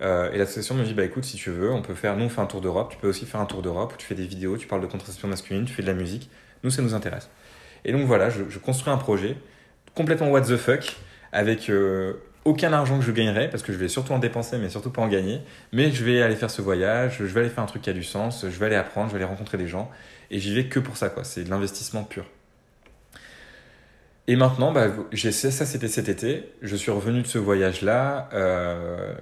Euh, et l'association me dit bah écoute si tu veux, on peut faire, nous on fait un tour d'Europe, tu peux aussi faire un tour d'Europe où tu fais des vidéos, tu parles de contraception masculine, tu fais de la musique. Nous ça nous intéresse. Et donc voilà, je, construis un projet complètement what the fuck avec euh, aucun argent que je gagnerai parce que je vais surtout en dépenser mais surtout pas en gagner mais je vais aller faire ce voyage je vais aller faire un truc qui a du sens je vais aller apprendre je vais aller rencontrer des gens et j'y vais que pour ça quoi c'est de l'investissement pur et maintenant bah, ça c'était cet été. Je suis revenu de ce voyage là euh,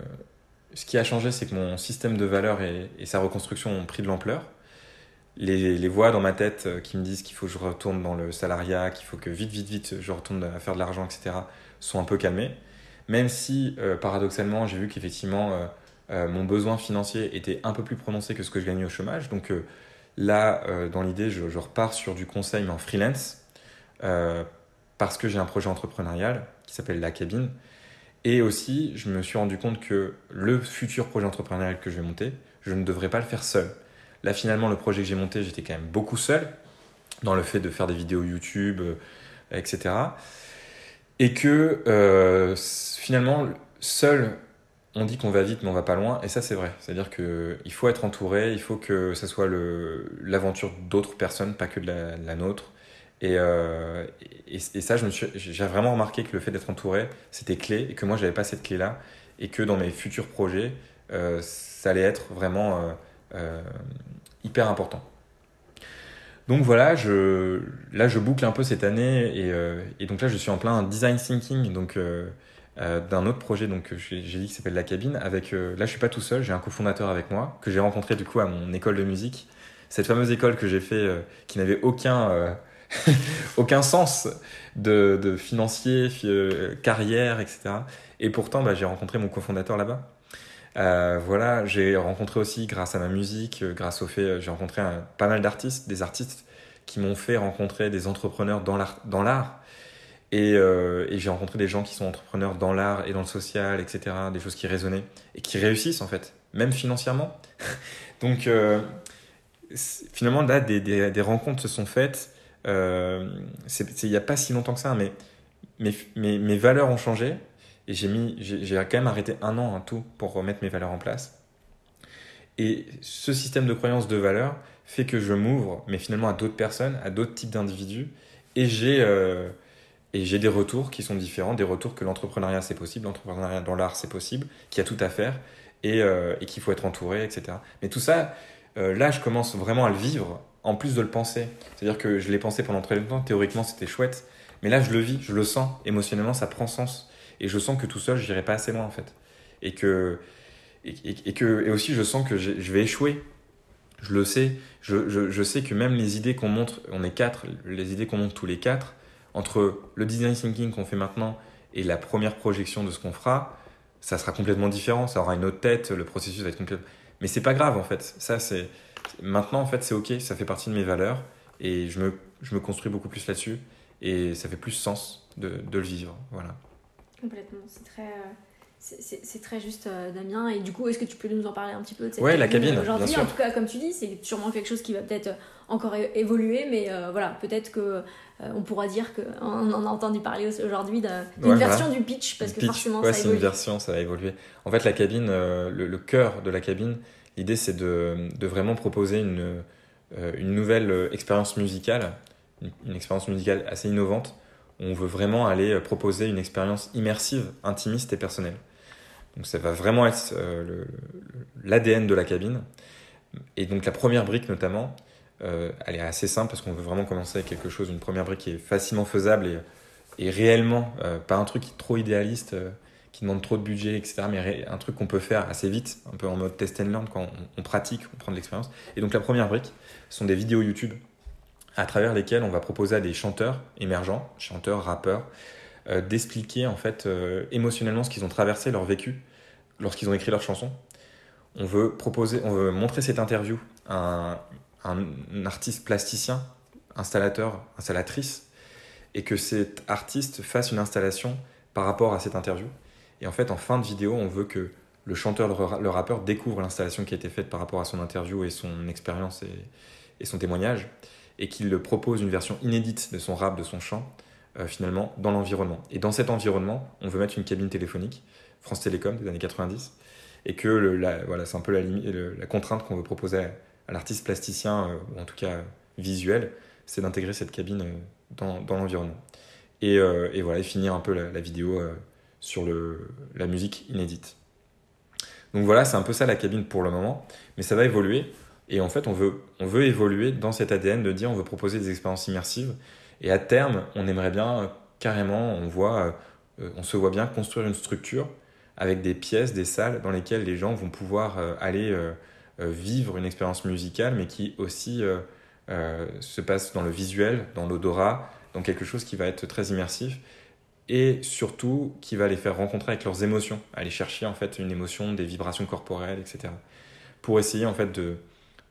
ce qui a changé c'est que mon système de valeurs et, sa reconstruction ont pris de l'ampleur. Les, les, voix dans ma tête euh, qui me disent qu'il faut que je retourne dans le salariat qu'il faut que vite vite vite je retourne à faire de l'argent etc sont un peu calmées. Même si euh, paradoxalement j'ai vu qu'effectivement mon besoin financier était un peu plus prononcé que ce que je gagnais au chômage. Donc là, dans l'idée, je, repars sur du conseil mais en freelance parce que j'ai un projet entrepreneurial qui s'appelle La Cabine. Et aussi, je me suis rendu compte que le futur projet entrepreneurial que je vais monter, je ne devrais pas le faire seul. Là, finalement, le projet que j'ai monté, j'étais quand même beaucoup seul dans le fait de faire des vidéos YouTube, etc. Et que euh, finalement, seul, on dit qu'on va vite, mais on va pas loin. Et ça, c'est vrai. C'est-à-dire qu'il faut être entouré, il faut que ça soit l'aventure d'autres personnes, pas que de la, nôtre. Et, euh, et, ça, j'ai vraiment remarqué que le fait d'être entouré, c'était clé, et que moi, j'avais pas cette clé-là, et que dans mes futurs projets, euh, ça allait être vraiment hyper important. Donc voilà, je, là je boucle un peu cette année euh, et, donc là je suis en plein design thinking donc euh, euh, d'un autre projet donc j'ai dit qui s'appelle la cabine avec là je suis pas tout seul, j'ai un cofondateur avec moi que j'ai rencontré du coup à mon école de musique, cette fameuse école que j'ai fait qui n'avait aucun *laughs* aucun sens de, de financier, carrière, etc. Et pourtant bah, j'ai rencontré mon cofondateur là-bas. Euh, voilà, j'ai rencontré aussi, grâce à ma musique, euh, grâce au fait, euh, j'ai rencontré pas mal d'artistes, des artistes qui m'ont fait rencontrer des entrepreneurs dans l'art. Et, et j'ai rencontré des gens qui sont entrepreneurs dans l'art et dans le social, etc. Des choses qui résonnaient et qui réussissent en fait, même financièrement. *laughs* Donc finalement, là, des, des, des, rencontres se sont faites. Il n'y a pas si longtemps que ça, mais mes, valeurs ont changé et j'ai mis, j'ai quand même arrêté un an tout pour remettre mes valeurs en place. Et ce système de croyance de valeurs fait que je m'ouvre, mais finalement à d'autres personnes, à d'autres types d'individus, et j'ai euh, et j'ai des retours qui sont différents, des retours que l'entrepreneuriat c'est possible, l'entrepreneuriat dans l'art c'est possible, qu'il y a tout à faire et, euh, qu'il faut être entouré, etc. Mais tout ça, euh, là je commence vraiment à le vivre en plus de le penser. C'est-à-dire que je l'ai pensé pendant très longtemps, théoriquement c'était chouette, mais là je le vis, je le sens, émotionnellement ça prend sens. Et je sens que tout seul, je n'irai pas assez loin, en fait. Et que, et, que, et aussi, je sens que je vais échouer. Je le sais. Je, je, je sais que même les idées qu'on montre, on est quatre, les idées qu'on montre tous les quatre, entre le design thinking qu'on fait maintenant et la première projection de ce qu'on fera, ça sera complètement différent. Ça aura une autre tête, le processus va être complètement. Mais c'est pas grave, en fait. Ça, c'est. Maintenant, en fait, c'est OK, ça fait partie de mes valeurs et je me, je me construis beaucoup plus là-dessus et ça fait plus sens de, de le vivre. Voilà. Complètement, c'est très, euh, c'est très juste, euh, Damien. Et du coup, est-ce que tu peux nous en parler un petit peu de cette Ouais, la cabine. Aujourd'hui, en tout cas, comme tu dis, c'est sûrement quelque chose qui va peut-être encore évoluer, mais euh, voilà, peut-être que on pourra dire qu'on en a entendu parler aujourd'hui d'une version du pitch, parce que forcément, ouais, c'est une version, ça va évoluer. En fait, la cabine, le, cœur de la cabine, l'idée, c'est de, de, vraiment proposer une, une nouvelle expérience musicale, une expérience musicale assez innovante on veut vraiment aller euh, proposer une expérience immersive, intimiste et personnelle. Donc ça va vraiment être euh, l'ADN de la cabine. Et donc la première brique notamment, euh, elle est assez simple parce qu'on veut vraiment commencer avec quelque chose, une première brique qui est facilement faisable et, et réellement, pas un truc trop idéaliste, qui demande trop de budget, etc. Mais un truc qu'on peut faire assez vite, un peu en mode test and learn quand on, pratique, on prend de l'expérience. Et donc la première brique, ce sont des vidéos YouTube à travers lesquels on va proposer à des chanteurs émergents, chanteurs, rappeurs, euh, d'expliquer en fait euh, émotionnellement ce qu'ils ont traversé, leur vécu, lorsqu'ils ont écrit leurs chansons. On veut proposer, on veut montrer cette interview à un, artiste plasticien, installateur, installatrice, et que cet artiste fasse une installation par rapport à cette interview. Et en fait, en fin de vidéo, on veut que le chanteur, le, rappeur découvre l'installation qui a été faite par rapport à son interview et son expérience et, son témoignage, et qu'il propose une version inédite de son rap, de son chant, euh, finalement, dans l'environnement. Et dans cet environnement, on veut mettre une cabine téléphonique, France Télécom des années 90, et que le, voilà, c'est un peu la, contrainte qu'on veut proposer à, l'artiste plasticien, euh, ou en tout cas visuel, c'est d'intégrer cette cabine euh, dans, l'environnement. Et, voilà, et finir un peu la vidéo sur le, la musique inédite. Donc voilà, c'est un peu ça la cabine pour le moment, mais ça va évoluer. Et en fait, on veut, on veut évoluer dans cet ADN de dire on veut proposer des expériences immersives. Et à terme, on aimerait bien carrément, on, voit, euh, on se voit bien construire une structure avec des pièces, des salles dans lesquelles les gens vont pouvoir euh, aller euh, vivre une expérience musicale, mais qui aussi se passe dans le visuel, dans l'odorat, dans quelque chose qui va être très immersif et surtout qui va les faire rencontrer avec leurs émotions, aller chercher en fait une émotion, des vibrations corporelles, etc. Pour essayer en fait de,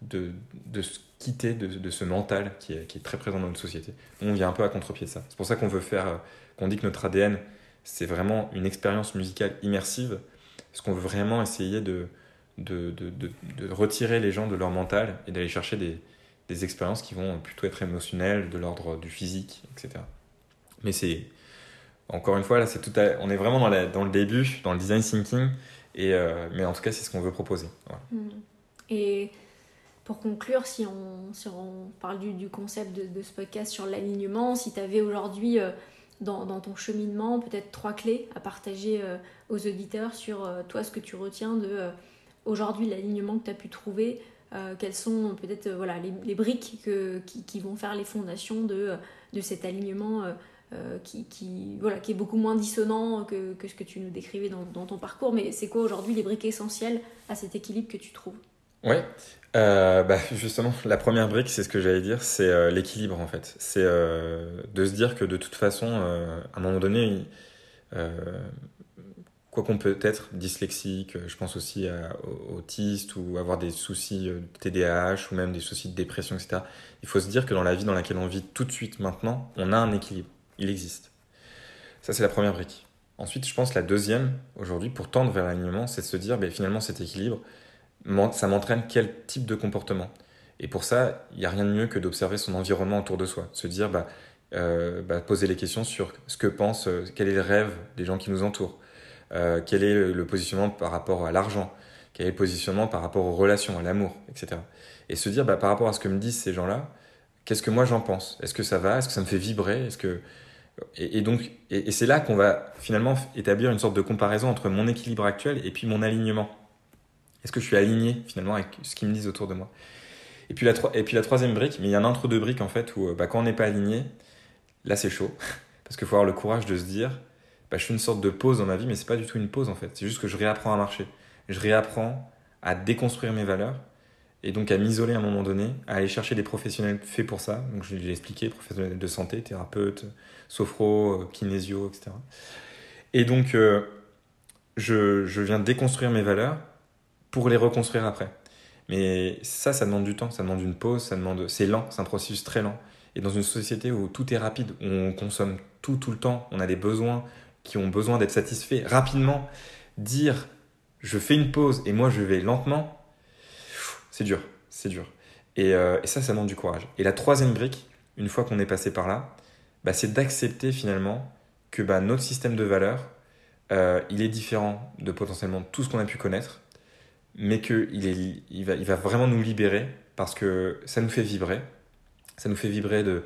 de, de se quitter de, de, ce mental qui est, qui est, très présent dans notre société. On vient un peu à contre-pied de ça. C'est pour ça qu'on veut faire, euh, qu'on dit que notre ADN, c'est vraiment une expérience musicale immersive, parce qu'on veut vraiment essayer de, de, de, retirer les gens de leur mental et d'aller chercher des, des expériences qui vont plutôt être émotionnelles, de l'ordre du physique, etc. Mais c'est encore une fois, là, c'est tout on est vraiment dans, la, dans, le début, dans le design thinking, et, euh, mais en tout cas, c'est ce qu'on veut proposer. Hmm. Et pour conclure, si on, si on parle du, du concept de, de, ce podcast sur l'alignement, si tu avais aujourd'hui euh, dans, dans, ton cheminement peut-être trois clés à partager euh, aux auditeurs sur toi, ce que tu retiens de aujourd'hui l'alignement que tu as pu trouver, quelles sont peut-être voilà, les, les briques que, qui, qui, vont faire les fondations de, de cet alignement euh, qui, qui, voilà, qui est beaucoup moins dissonant que, que ce que tu nous décrivais dans, dans ton parcours. Mais c'est quoi aujourd'hui les briques essentielles à cet équilibre que tu trouves? Ouais, euh, bah justement, la première brique, c'est ce que j'allais dire, c'est euh, l'équilibre en fait. C'est de se dire que de toute façon, à un moment donné, quoi qu'on peut être dyslexique, je pense aussi à autiste ou avoir des soucis de TDAH ou même des soucis de dépression, etc. Il faut se dire que dans la vie dans laquelle on vit tout de suite maintenant, on a un équilibre il existe. Ça, c'est la première brique. Ensuite, je pense la deuxième, aujourd'hui, pour tendre vers l'alignement, c'est de se dire, ben, finalement, cet équilibre, ça m'entraîne quel type de comportement? Et pour ça, il n'y a rien de mieux que d'observer son environnement autour de soi. Se dire, bah, euh, bah, poser les questions sur ce que pense, euh, quel est le rêve des gens qui nous entourent, euh, quel est le positionnement par rapport à l'argent, quel est le positionnement par rapport aux relations, à l'amour, etc. Et se dire, bah, par rapport à ce que me disent ces gens-là, qu'est-ce que moi j'en pense? Est-ce que ça va? Est-ce que ça me fait vibrer? Est-ce que et, donc, et, c'est là qu'on va finalement établir une sorte de comparaison entre mon équilibre actuel et puis mon alignement. Est-ce que je suis aligné finalement avec ce qu'ils me disent autour de moi? Et puis, la, et puis la troisième brique, mais il y a un entre deux briques en fait où bah, quand on n'est pas aligné, là c'est chaud. *laughs* Parce qu'il faut avoir le courage de se dire, bah, je fais une sorte de pause dans ma vie, mais c'est pas du tout une pause en fait. C'est juste que je réapprends à marcher. Je réapprends à déconstruire mes valeurs et donc à m'isoler à un moment donné, à aller chercher des professionnels faits pour ça. Donc je l'ai expliqué, professionnels de santé, thérapeutes, sophro, euh, kinésio, etc. Et donc euh, je, je, viens déconstruire mes valeurs pour les reconstruire après. Mais ça, ça demande du temps, ça demande une pause, ça demande, c'est lent, c'est un processus très lent. Et dans une société où tout est rapide, où on consomme tout tout le temps, on a des besoins qui ont besoin d'être satisfaits rapidement, dire je fais une pause et moi je vais lentement, c'est dur, c'est dur. Euh, et, ça, ça demande du courage. Et la troisième brique, une fois qu'on est passé par là, bah, c'est d'accepter finalement que bah, notre système de valeurs, euh, il est différent de potentiellement tout ce qu'on a pu connaître, mais qu'il il va, il va vraiment nous libérer parce que ça nous fait vibrer. Ça nous fait vibrer de,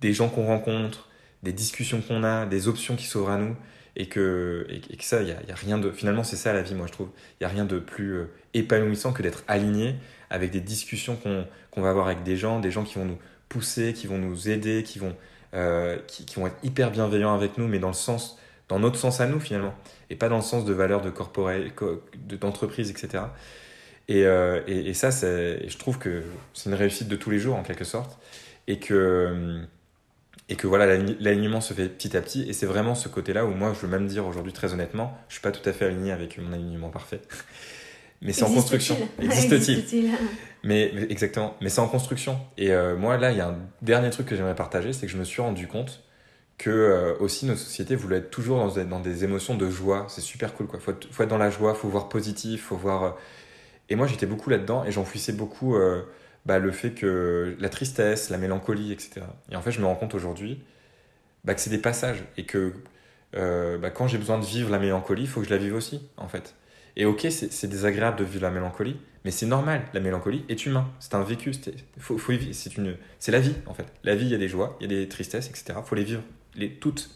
des gens qu'on rencontre, des discussions qu'on a, des options qui s'ouvrent à nous et que, et, que ça, il y a, rien de. Finalement, c'est ça la vie, moi, je trouve. Il n'y a rien de plus euh, épanouissant que d'être aligné avec des discussions qu'on va avoir avec des gens, des gens qui vont nous pousser, qui vont nous aider, qui vont, euh, qui, vont être hyper bienveillants avec nous, mais dans le sens, dans notre sens à nous, finalement, et pas dans le sens de valeur de d'entreprise, etc. Et, euh, et, et, ça, je trouve que c'est une réussite de tous les jours, en quelque sorte, et que et que voilà l'alignement se fait petit à petit et c'est vraiment ce côté là où moi je veux même dire aujourd'hui très honnêtement je suis pas tout à fait aligné avec mon alignement parfait mais c'est en construction existe-t-il mais, exactement mais c'est en construction et euh, moi là il y a un dernier truc que j'aimerais partager c'est que je me suis rendu compte que aussi notre société voulait être toujours dans des, dans des émotions de joie. C'est super cool, quoi. Faut, être, faut être dans la joie, faut voir positif, faut voir. Et moi, j'étais beaucoup là-dedans et j'enfouissais beaucoup bah, le fait que la tristesse, la mélancolie, etc. Et en fait, je me rends compte aujourd'hui bah, que c'est des passages et que bah, quand j'ai besoin de vivre la mélancolie, il faut que je la vive aussi, en fait. Et ok, c'est désagréable de vivre la mélancolie, mais c'est normal. La mélancolie est humain. C'est un vécu. Faut, faut, c'est une, c'est la vie en fait. La vie, il y a des joies, il y a des tristesses, etc. Faut les vivre, les toutes.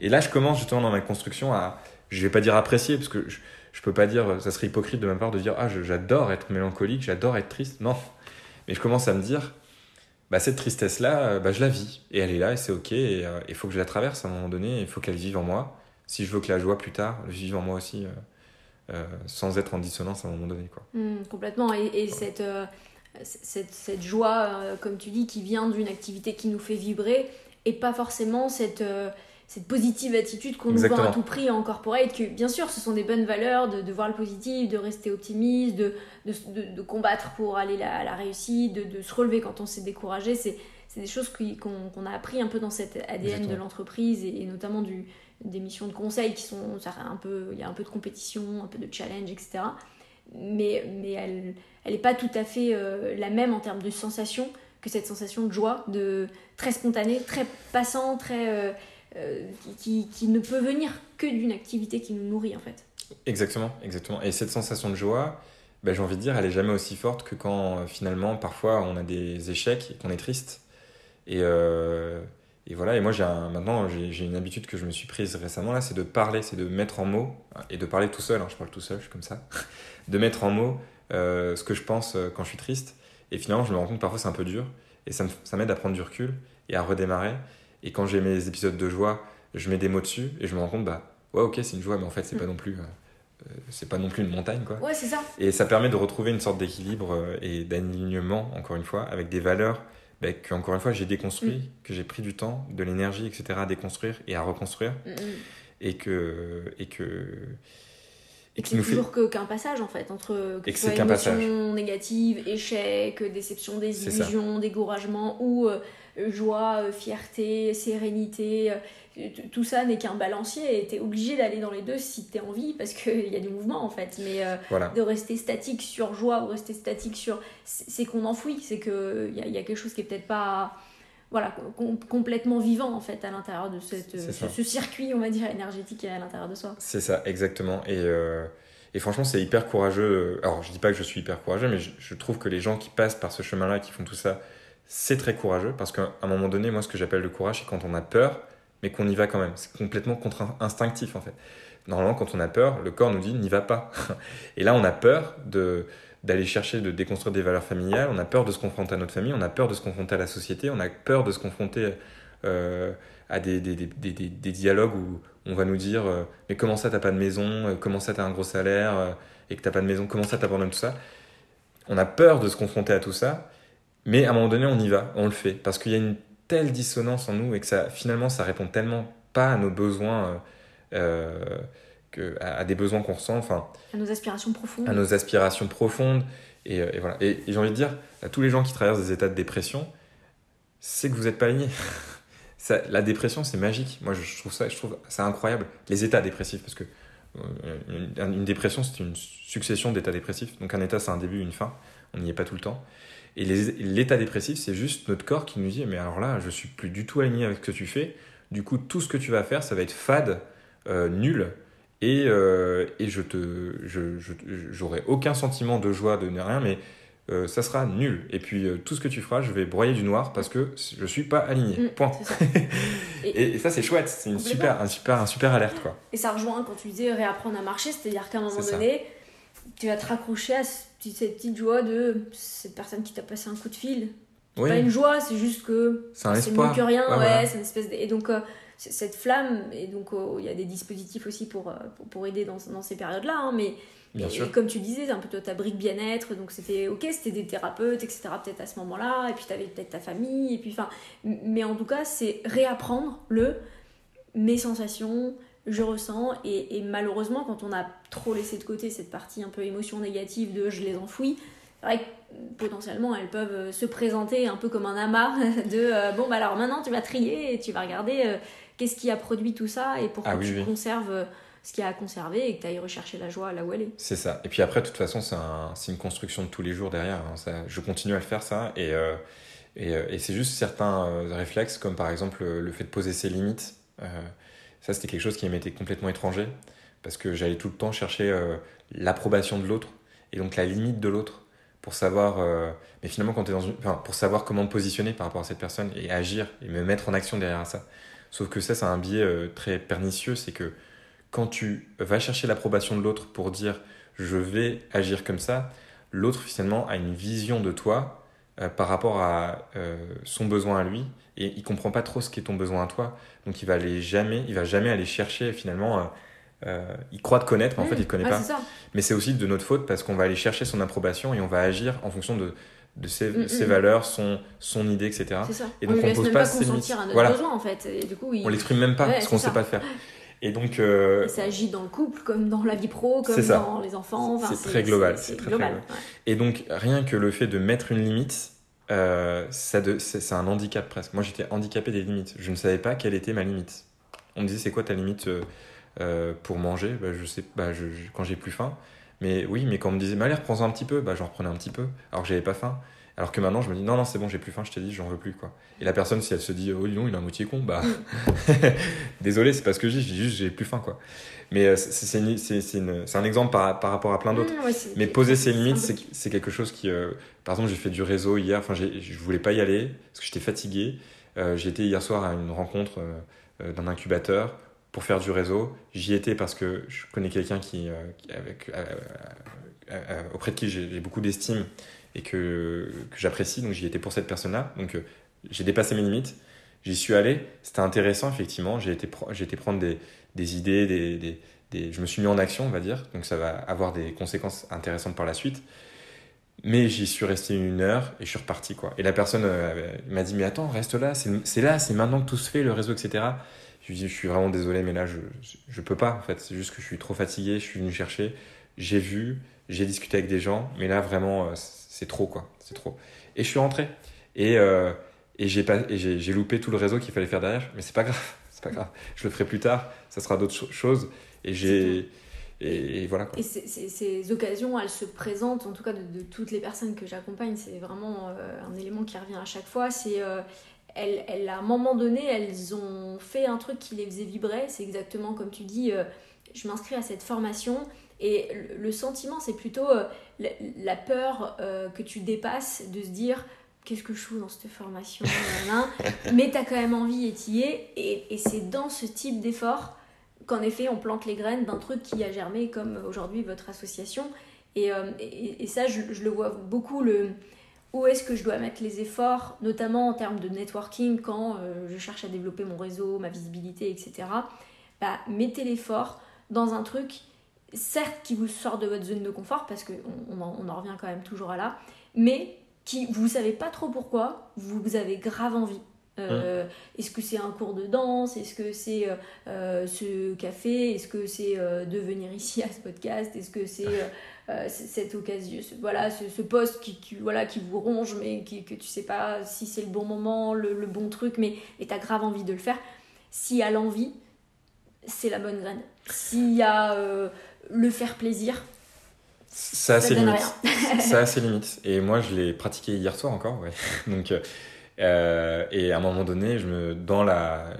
Et là, je commence justement dans ma construction à, je vais pas dire apprécier parce que je, je peux pas dire, ça serait hypocrite de ma part de dire ah j'adore être mélancolique, j'adore être triste. Non, mais je commence à me dire, bah cette tristesse là, bah je la vis et elle est là et c'est ok et euh, il faut que je la traverse à un moment donné. Il faut qu'elle vive en moi. Si je veux que la joie plus tard vive en moi aussi. Euh, euh, sans être en dissonance à un moment donné. Quoi. Mmh, complètement. Et, cette, euh, cette, cette, joie, euh, comme tu dis, qui vient d'une activité qui nous fait vibrer, et pas forcément cette, cette positive attitude qu'on nous vend à tout prix en corporate, que bien sûr, ce sont des bonnes valeurs de, de voir le positif, de rester optimiste, de, de, de combattre pour aller à la réussite, de, se relever quand on s'est découragé. C'est des choses qu'on a appris un peu dans cet ADN de l'entreprise et, notamment du, des missions de conseil qui sont un peu il y a un peu de compétition un peu de challenge etc mais mais elle elle est pas tout à fait euh, la même en termes de sensation que cette sensation de joie de très spontanée très passant très euh, euh, qui, qui, ne peut venir que d'une activité qui nous nourrit en fait. Exactement exactement. Et cette sensation de joie ben, j'ai envie de dire elle est jamais aussi forte que quand finalement parfois on a des échecs et qu'on est triste. Et et voilà, et moi j'ai maintenant j'ai une habitude que je me suis prise récemment là, c'est de parler, c'est de mettre en mots, et de parler tout seul, hein, je parle tout seul, je suis comme ça, *laughs* de mettre en mots euh, ce que je pense euh, quand je suis triste. Et finalement, je me rends compte que parfois c'est un peu dur, et ça m'aide à prendre du recul et à redémarrer. Et quand j'ai mes épisodes de joie, je mets des mots dessus, et je me rends compte, bah ouais, ok, c'est une joie, mais en fait, c'est pas mm. non plus. Euh, c'est pas non plus une montagne quoi. Ouais, c'est ça. Et ça permet de retrouver une sorte d'équilibre et d'alignement encore une fois avec des valeurs bah, qu'encore une fois j'ai déconstruit, mm. que j'ai pris du temps, de l'énergie, etc. à déconstruire et à reconstruire. Mm, mm. Et que. Et que et qui nous toujours fait... qu'un passage en fait entre que ce soit émotion négative, échec, déception, désillusion, découragement ou euh, joie, euh, fierté, sérénité, euh, tout ça n'est qu'un balancier et tu es obligé d'aller dans les deux si tu as envie parce qu'il *laughs* y a du mouvement en fait. Mais de rester statique sur joie ou rester statique sur. C'est qu'on enfouit, c'est qu'il y a, y a quelque chose qui est peut-être pas voilà, complètement vivant en fait à l'intérieur de cette, ce, circuit, on va dire, énergétique à l'intérieur de soi. C'est ça, exactement. Et, euh, et franchement, c'est hyper courageux. Alors, je dis pas que je suis hyper courageux, mais je, trouve que les gens qui passent par ce chemin-là, qui font tout ça, c'est très courageux parce qu'à un moment donné, moi, ce que j'appelle le courage, c'est quand on a peur, mais qu'on y va quand même. C'est complètement contre-instinctif en fait. Normalement, quand on a peur, le corps nous dit n'y va pas. *laughs* Et là, on a peur de d'aller chercher de déconstruire des valeurs familiales, on a peur de se confronter à notre famille, on a peur de se confronter à la société, on a peur de se confronter euh, à des, dialogues où on va nous dire euh, mais comment ça t'as pas de maison, euh, comment ça t'as un gros salaire et que t'as pas de maison, comment ça t'abandonnes tout ça. On a peur de se confronter à tout ça, mais à un moment donné on y va, on le fait. Parce qu'il y a une telle dissonance en nous et que ça finalement ça répond tellement pas à nos besoins à, des besoins qu'on ressent. Enfin, à nos aspirations profondes. À nos aspirations profondes. Et, euh, voilà. Et, j'ai envie de dire à tous les gens qui traversent des états de dépression, c'est que vous n'êtes pas aligné. *laughs* la dépression, c'est magique. Moi, je, trouve ça, je trouve incroyable. Les états dépressifs, parce que euh, une, dépression, c'est une succession d'états dépressifs. Donc un état, c'est un début, une fin. On n'y est pas tout le temps. Et l'état dépressif, c'est juste notre corps qui nous dit, mais alors là, je suis plus du tout aligné avec ce que tu fais. Du coup, tout ce que tu vas faire, ça va être fade, euh, nul, et, euh, et je te, je, j'aurai aucun sentiment de joie de rien, mais euh, ça sera nul. Et puis tout ce que tu feras, je vais broyer du noir parce que je suis pas aligné. Mm, Point. *laughs* et, ça c'est chouette, c'est une super, un super, un super alerte quoi. Et ça rejoint quand tu disais réapprendre à marcher, c'est-à-dire qu'à un moment donné, tu vas te raccrocher à cette petite joie de cette personne qui t'a passé un coup de fil. C'est pas une joie, c'est juste que c'est mieux que rien, ouais, c'est une espèce de... et donc cette flamme, et donc oh, il y a des dispositifs aussi pour, euh, pour, aider dans, dans ces périodes-là, hein, mais, comme tu disais, c'est un peu ta brique bien-être, donc c'était ok, c'était des thérapeutes, etc. Peut-être à ce moment-là, et puis tu avais peut-être ta famille, et puis enfin, mais en tout cas, c'est réapprendre le mes sensations, je ressens, et, et, malheureusement, quand on a trop laissé de côté cette partie un peu émotion négative de je les enfouis, vrai que potentiellement elles peuvent se présenter un peu comme un amas *laughs* de bon bah alors maintenant tu vas trier et tu vas regarder qu'est-ce qui a produit tout ça et pourquoi ah tu conserves ce qu'il y a à conserver et que tu ailles rechercher la joie là où elle est. C'est ça. Et puis après, de toute façon, c'est un, une construction de tous les jours derrière. Hein. Ça, je continue à le faire, ça. Et, euh, et, euh, et c'est juste certains euh, réflexes, comme par exemple le fait de poser ses limites. Ça, c'était quelque chose qui m'était complètement étranger. Parce que j'allais tout le temps chercher l'approbation de l'autre. Et donc la limite de l'autre. Pour savoir, mais finalement, quand dans une, pour savoir comment me positionner par rapport à cette personne et agir et me mettre en action derrière ça. Sauf que ça, c'est un biais très pernicieux, c'est que quand tu vas chercher l'approbation de l'autre pour dire je vais agir comme ça, l'autre finalement a une vision de toi euh, par rapport à euh, son besoin à lui et il comprend pas trop ce qu'est ton besoin à toi. Donc il va aller jamais, il va jamais aller chercher finalement. Euh, il croit te connaître, mais en fait il te connaît pas. Mais c'est aussi de notre faute parce qu'on va aller chercher son approbation et on va agir en fonction de, de ses, mm, mm, mm. valeurs, son, son idée, etc. Et donc on, ne pose pas, ses limites. À notre besoin, en fait. Et du coup, On l'exprime même pas parce qu'on ne sait pas faire. Et donc. Euh, ça agit dans le couple, comme dans la vie pro, comme dans les enfants. c'est très global. C'est très, global. Et donc, rien que le fait de mettre une limite, euh, c'est un handicap presque. Moi, j'étais handicapé des limites. Je ne savais pas quelle était ma limite. On me disait, c'est quoi ta limite euh, pour manger? Bah, Je sais, bah, je, quand j'ai plus faim. Mais oui, mais quand on me disait, mais allez, reprends-en un petit peu, bah, j'en reprenais un petit peu, alors que j'avais pas faim. Alors que maintenant, je me dis, non, non, c'est bon, j'ai plus faim, je t'ai dit, j'en veux plus, quoi. Et la personne, si elle se dit, oh, non, il a un moitié con, bah, *laughs* désolé, c'est pas ce que je dis, je dis juste, j'ai plus faim, quoi. Mais euh, c'est un exemple par, par, rapport à plein d'autres. Mmh, Mais poser ses limites, c'est quelque chose qui. Euh, par exemple, j'ai fait du réseau hier, enfin, je voulais pas y aller parce que j'étais fatigué. Euh, été hier soir à une rencontre d'un incubateur pour faire du réseau. J'y étais parce que je connais quelqu'un qui, avec, auprès de qui j'ai beaucoup d'estime et que, que j'apprécie. Donc j'y étais pour cette personne-là. Donc euh, j'ai dépassé mes limites. J'y suis allé. C'était intéressant, effectivement. J'ai été, j'ai été prendre des, des idées, des, des, des, je me suis mis en action, on va dire. Donc ça va avoir des conséquences intéressantes par la suite. Mais j'y suis resté une heure et je suis reparti. Quoi. Et la personne euh, m'a dit Mais attends, reste là, c'est là, c'est maintenant que tout se fait, le réseau, etc. Je lui dis Je suis vraiment désolé, mais là, je, je peux pas. En fait, c'est juste que je suis trop fatigué, je suis venu chercher, j'ai vu, j'ai discuté avec des gens, mais là, vraiment, euh, c'est trop, quoi. C'est trop. Et je suis rentré. Et, euh, et j'ai j'ai loupé tout le réseau qu'il fallait faire derrière. Mais c'est pas grave. *laughs* C'est pas grave. Je le ferai plus tard. Ça sera d'autres choses. Et j'ai. Et, voilà. Quoi. Et ces occasions, elles se présentent, en tout cas de, toutes les personnes que j'accompagne, c'est vraiment euh, un élément qui revient à chaque fois. C'est euh, elles, elles, à un moment donné, elles ont fait un truc qui les faisait vibrer. C'est exactement comme tu dis, je m'inscris à cette formation et le, sentiment, c'est plutôt euh, la, peur euh, que tu dépasses de se dire qu'est-ce que je fous dans cette formation *laughs* mais tu as quand même envie et et, et c'est dans ce type d'effort qu'en effet on plante les graines d'un truc qui a germé comme aujourd'hui votre association. Et, euh, et, ça je, le vois beaucoup le où est-ce que je dois mettre les efforts notamment en termes de networking quand je cherche à développer mon réseau ma visibilité etc bah, mettez l'effort dans un truc certes qui vous sort de votre zone de confort, parce qu'on on en, revient quand même toujours à là, mais qui vous savez pas trop pourquoi, vous, avez grave envie. Euh, est-ce que c'est un cours de danse? Est-ce que c'est euh, euh, ce café? Est-ce que c'est de venir ici à ce podcast? Est-ce que c'est *laughs* cette occasion, voilà, ce, poste qui, voilà, qui vous ronge, mais qui, que tu sais pas si c'est le bon moment, le, bon truc, mais tu as grave envie de le faire. Si à l'envie, c'est la bonne graine. S'il y a le faire plaisir. Ça a ses limites. ça a *laughs* ses limites. Et moi, je l'ai pratiqué hier soir encore. Ouais. *laughs* Donc, euh, et à un moment donné, je me, dans, la,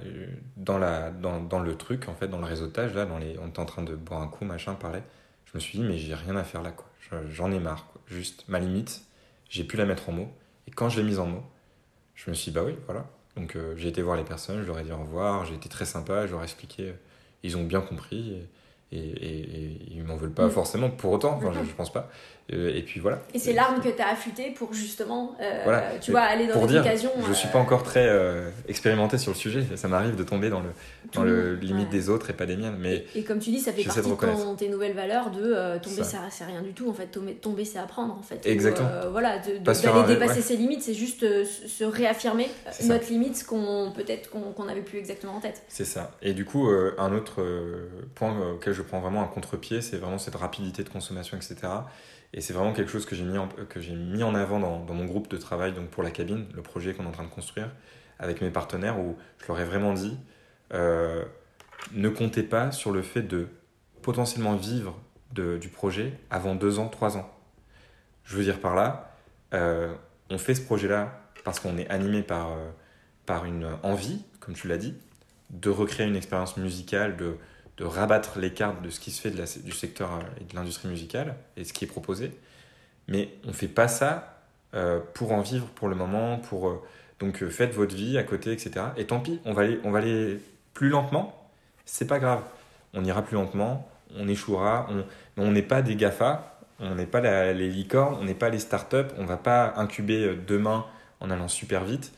dans, la, dans, dans, le truc, en fait, dans le réseautage, là, dans les, on était en train de boire un coup, machin, parler. Je me suis dit, mais j'ai rien à faire là. quoi. J'en ai marre. Quoi. Juste, ma limite, j'ai pu la mettre en mots. Et quand je l'ai mise en mots, je me suis dit, bah oui, voilà. Donc, euh, j'ai été voir les personnes, je leur ai dit au revoir, j'ai été très sympa, je leur ai expliqué. Ils ont bien compris. Et, et, ils m'en veulent pas mm. forcément pour autant, enfin, je, je, pense pas. Euh, et puis voilà. Et c'est l'arme que tu as affûtée pour justement, euh, tu vois, aller dans occasion. Je suis pas euh, encore très expérimenté sur le sujet. Ça m'arrive de tomber dans le, dans le limite des autres et pas des miennes. Mais et, comme tu dis, ça fait partie de, tes nouvelles valeurs de tomber, ça, c'est rien du tout. En fait, tomber, tomber c'est apprendre. En fait. Exactement. voilà, d'aller dépasser ses limites, c'est juste se réaffirmer notre limite, qu'on peut-être qu'on avait plus exactement en tête. C'est ça. Et du coup, un autre point auquel je prends vraiment un contre-pied, c'est vraiment cette rapidité de consommation, etc Et c'est vraiment quelque chose que j'ai mis, en, que mis en avant dans, dans, mon groupe de travail donc pour la cabine, le projet qu'on est en train de construire avec mes partenaires, où je leur ai vraiment dit euh, ne comptez pas sur le fait de potentiellement vivre de, du projet avant deux ans, trois ans. Je veux dire par là, euh, on fait ce projet-là parce qu'on est animé par, euh, par une envie, comme tu l'as dit, de recréer une expérience musicale, de, de rabattre les cartes de ce qui se fait de la, du secteur et de l'industrie musicale et ce qui est proposé. Mais on ne fait pas ça euh, pour en vivre pour le moment, pour... Euh, donc euh, faites votre vie à côté, etc. Et tant pis, on va aller, on va aller plus lentement, c'est pas grave. On ira plus lentement, on échouera, on n'est pas des GAFA, on n'est pas les licornes, on n'est pas les startups, on va pas incuber demain en allant super vite.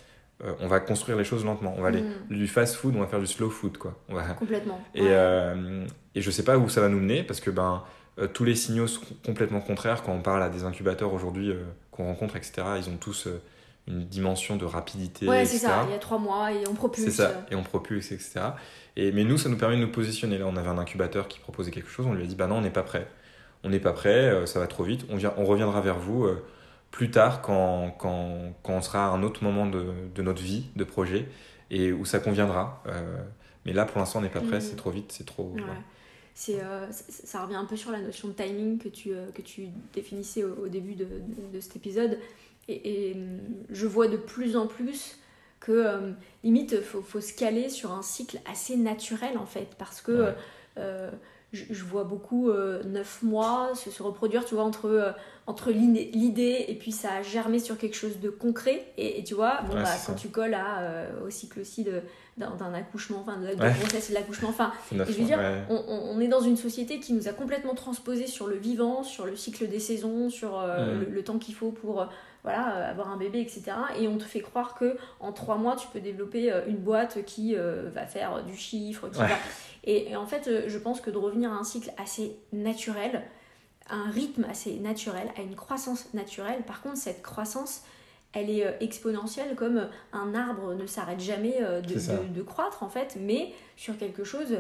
Euh, on va construire les choses lentement. On va aller mm. du fast food, on va faire du slow food, quoi. On va... Complètement. Et, euh, et je sais pas où ça va nous mener parce que ben euh, tous les signaux sont complètement contraires quand on parle à des incubateurs aujourd'hui qu'on rencontre, etc. Ils ont tous une dimension de rapidité. Ouais, c'est ça. Il y a trois mois et on propulse. C'est ça. Et on propulse, etc. Et mais nous, ça nous permet de nous positionner. Là, on avait un incubateur qui proposait quelque chose. On lui a dit, bah non, on n'est pas prêt. On n'est pas prêt. ça va trop vite. On, vient, on reviendra vers vous plus tard quand, quand, quand, on sera à un autre moment de, de, notre vie, de projet, et où ça conviendra. Euh, mais là, pour l'instant, on n'est pas prêt, mm. c'est trop vite, c'est trop... C'est, euh, ça revient un peu sur la notion de timing que tu, euh, que tu définissais au, début de, de, cet épisode. Et, et, je vois de plus en plus que limite, il faut, faut, se caler sur un cycle assez naturel en fait. Parce que je, vois beaucoup euh, neuf mois se, se, reproduire, tu vois, entre, entre l'idée et puis ça a germé sur quelque chose de concret. Et, tu vois, bon, bah, quand tu colles à, euh, au cycle aussi d'un accouchement, enfin de, la grossesse et de l'accouchement, enfin, je veux dire, on, on, est dans une société qui nous a complètement transposé sur le vivant, sur le cycle des saisons, sur mm. le, temps qu'il faut pour voilà, avoir un bébé, etc. Et on te fait croire que en trois mois, tu peux développer une boîte qui va faire du chiffre, qui va et, en fait, euh, je pense que de revenir à un cycle assez naturel, à un rythme assez naturel, à une croissance naturelle, par contre, cette croissance, elle est euh, exponentielle comme euh, un arbre ne s'arrête jamais de, de, croître, en fait, mais sur quelque chose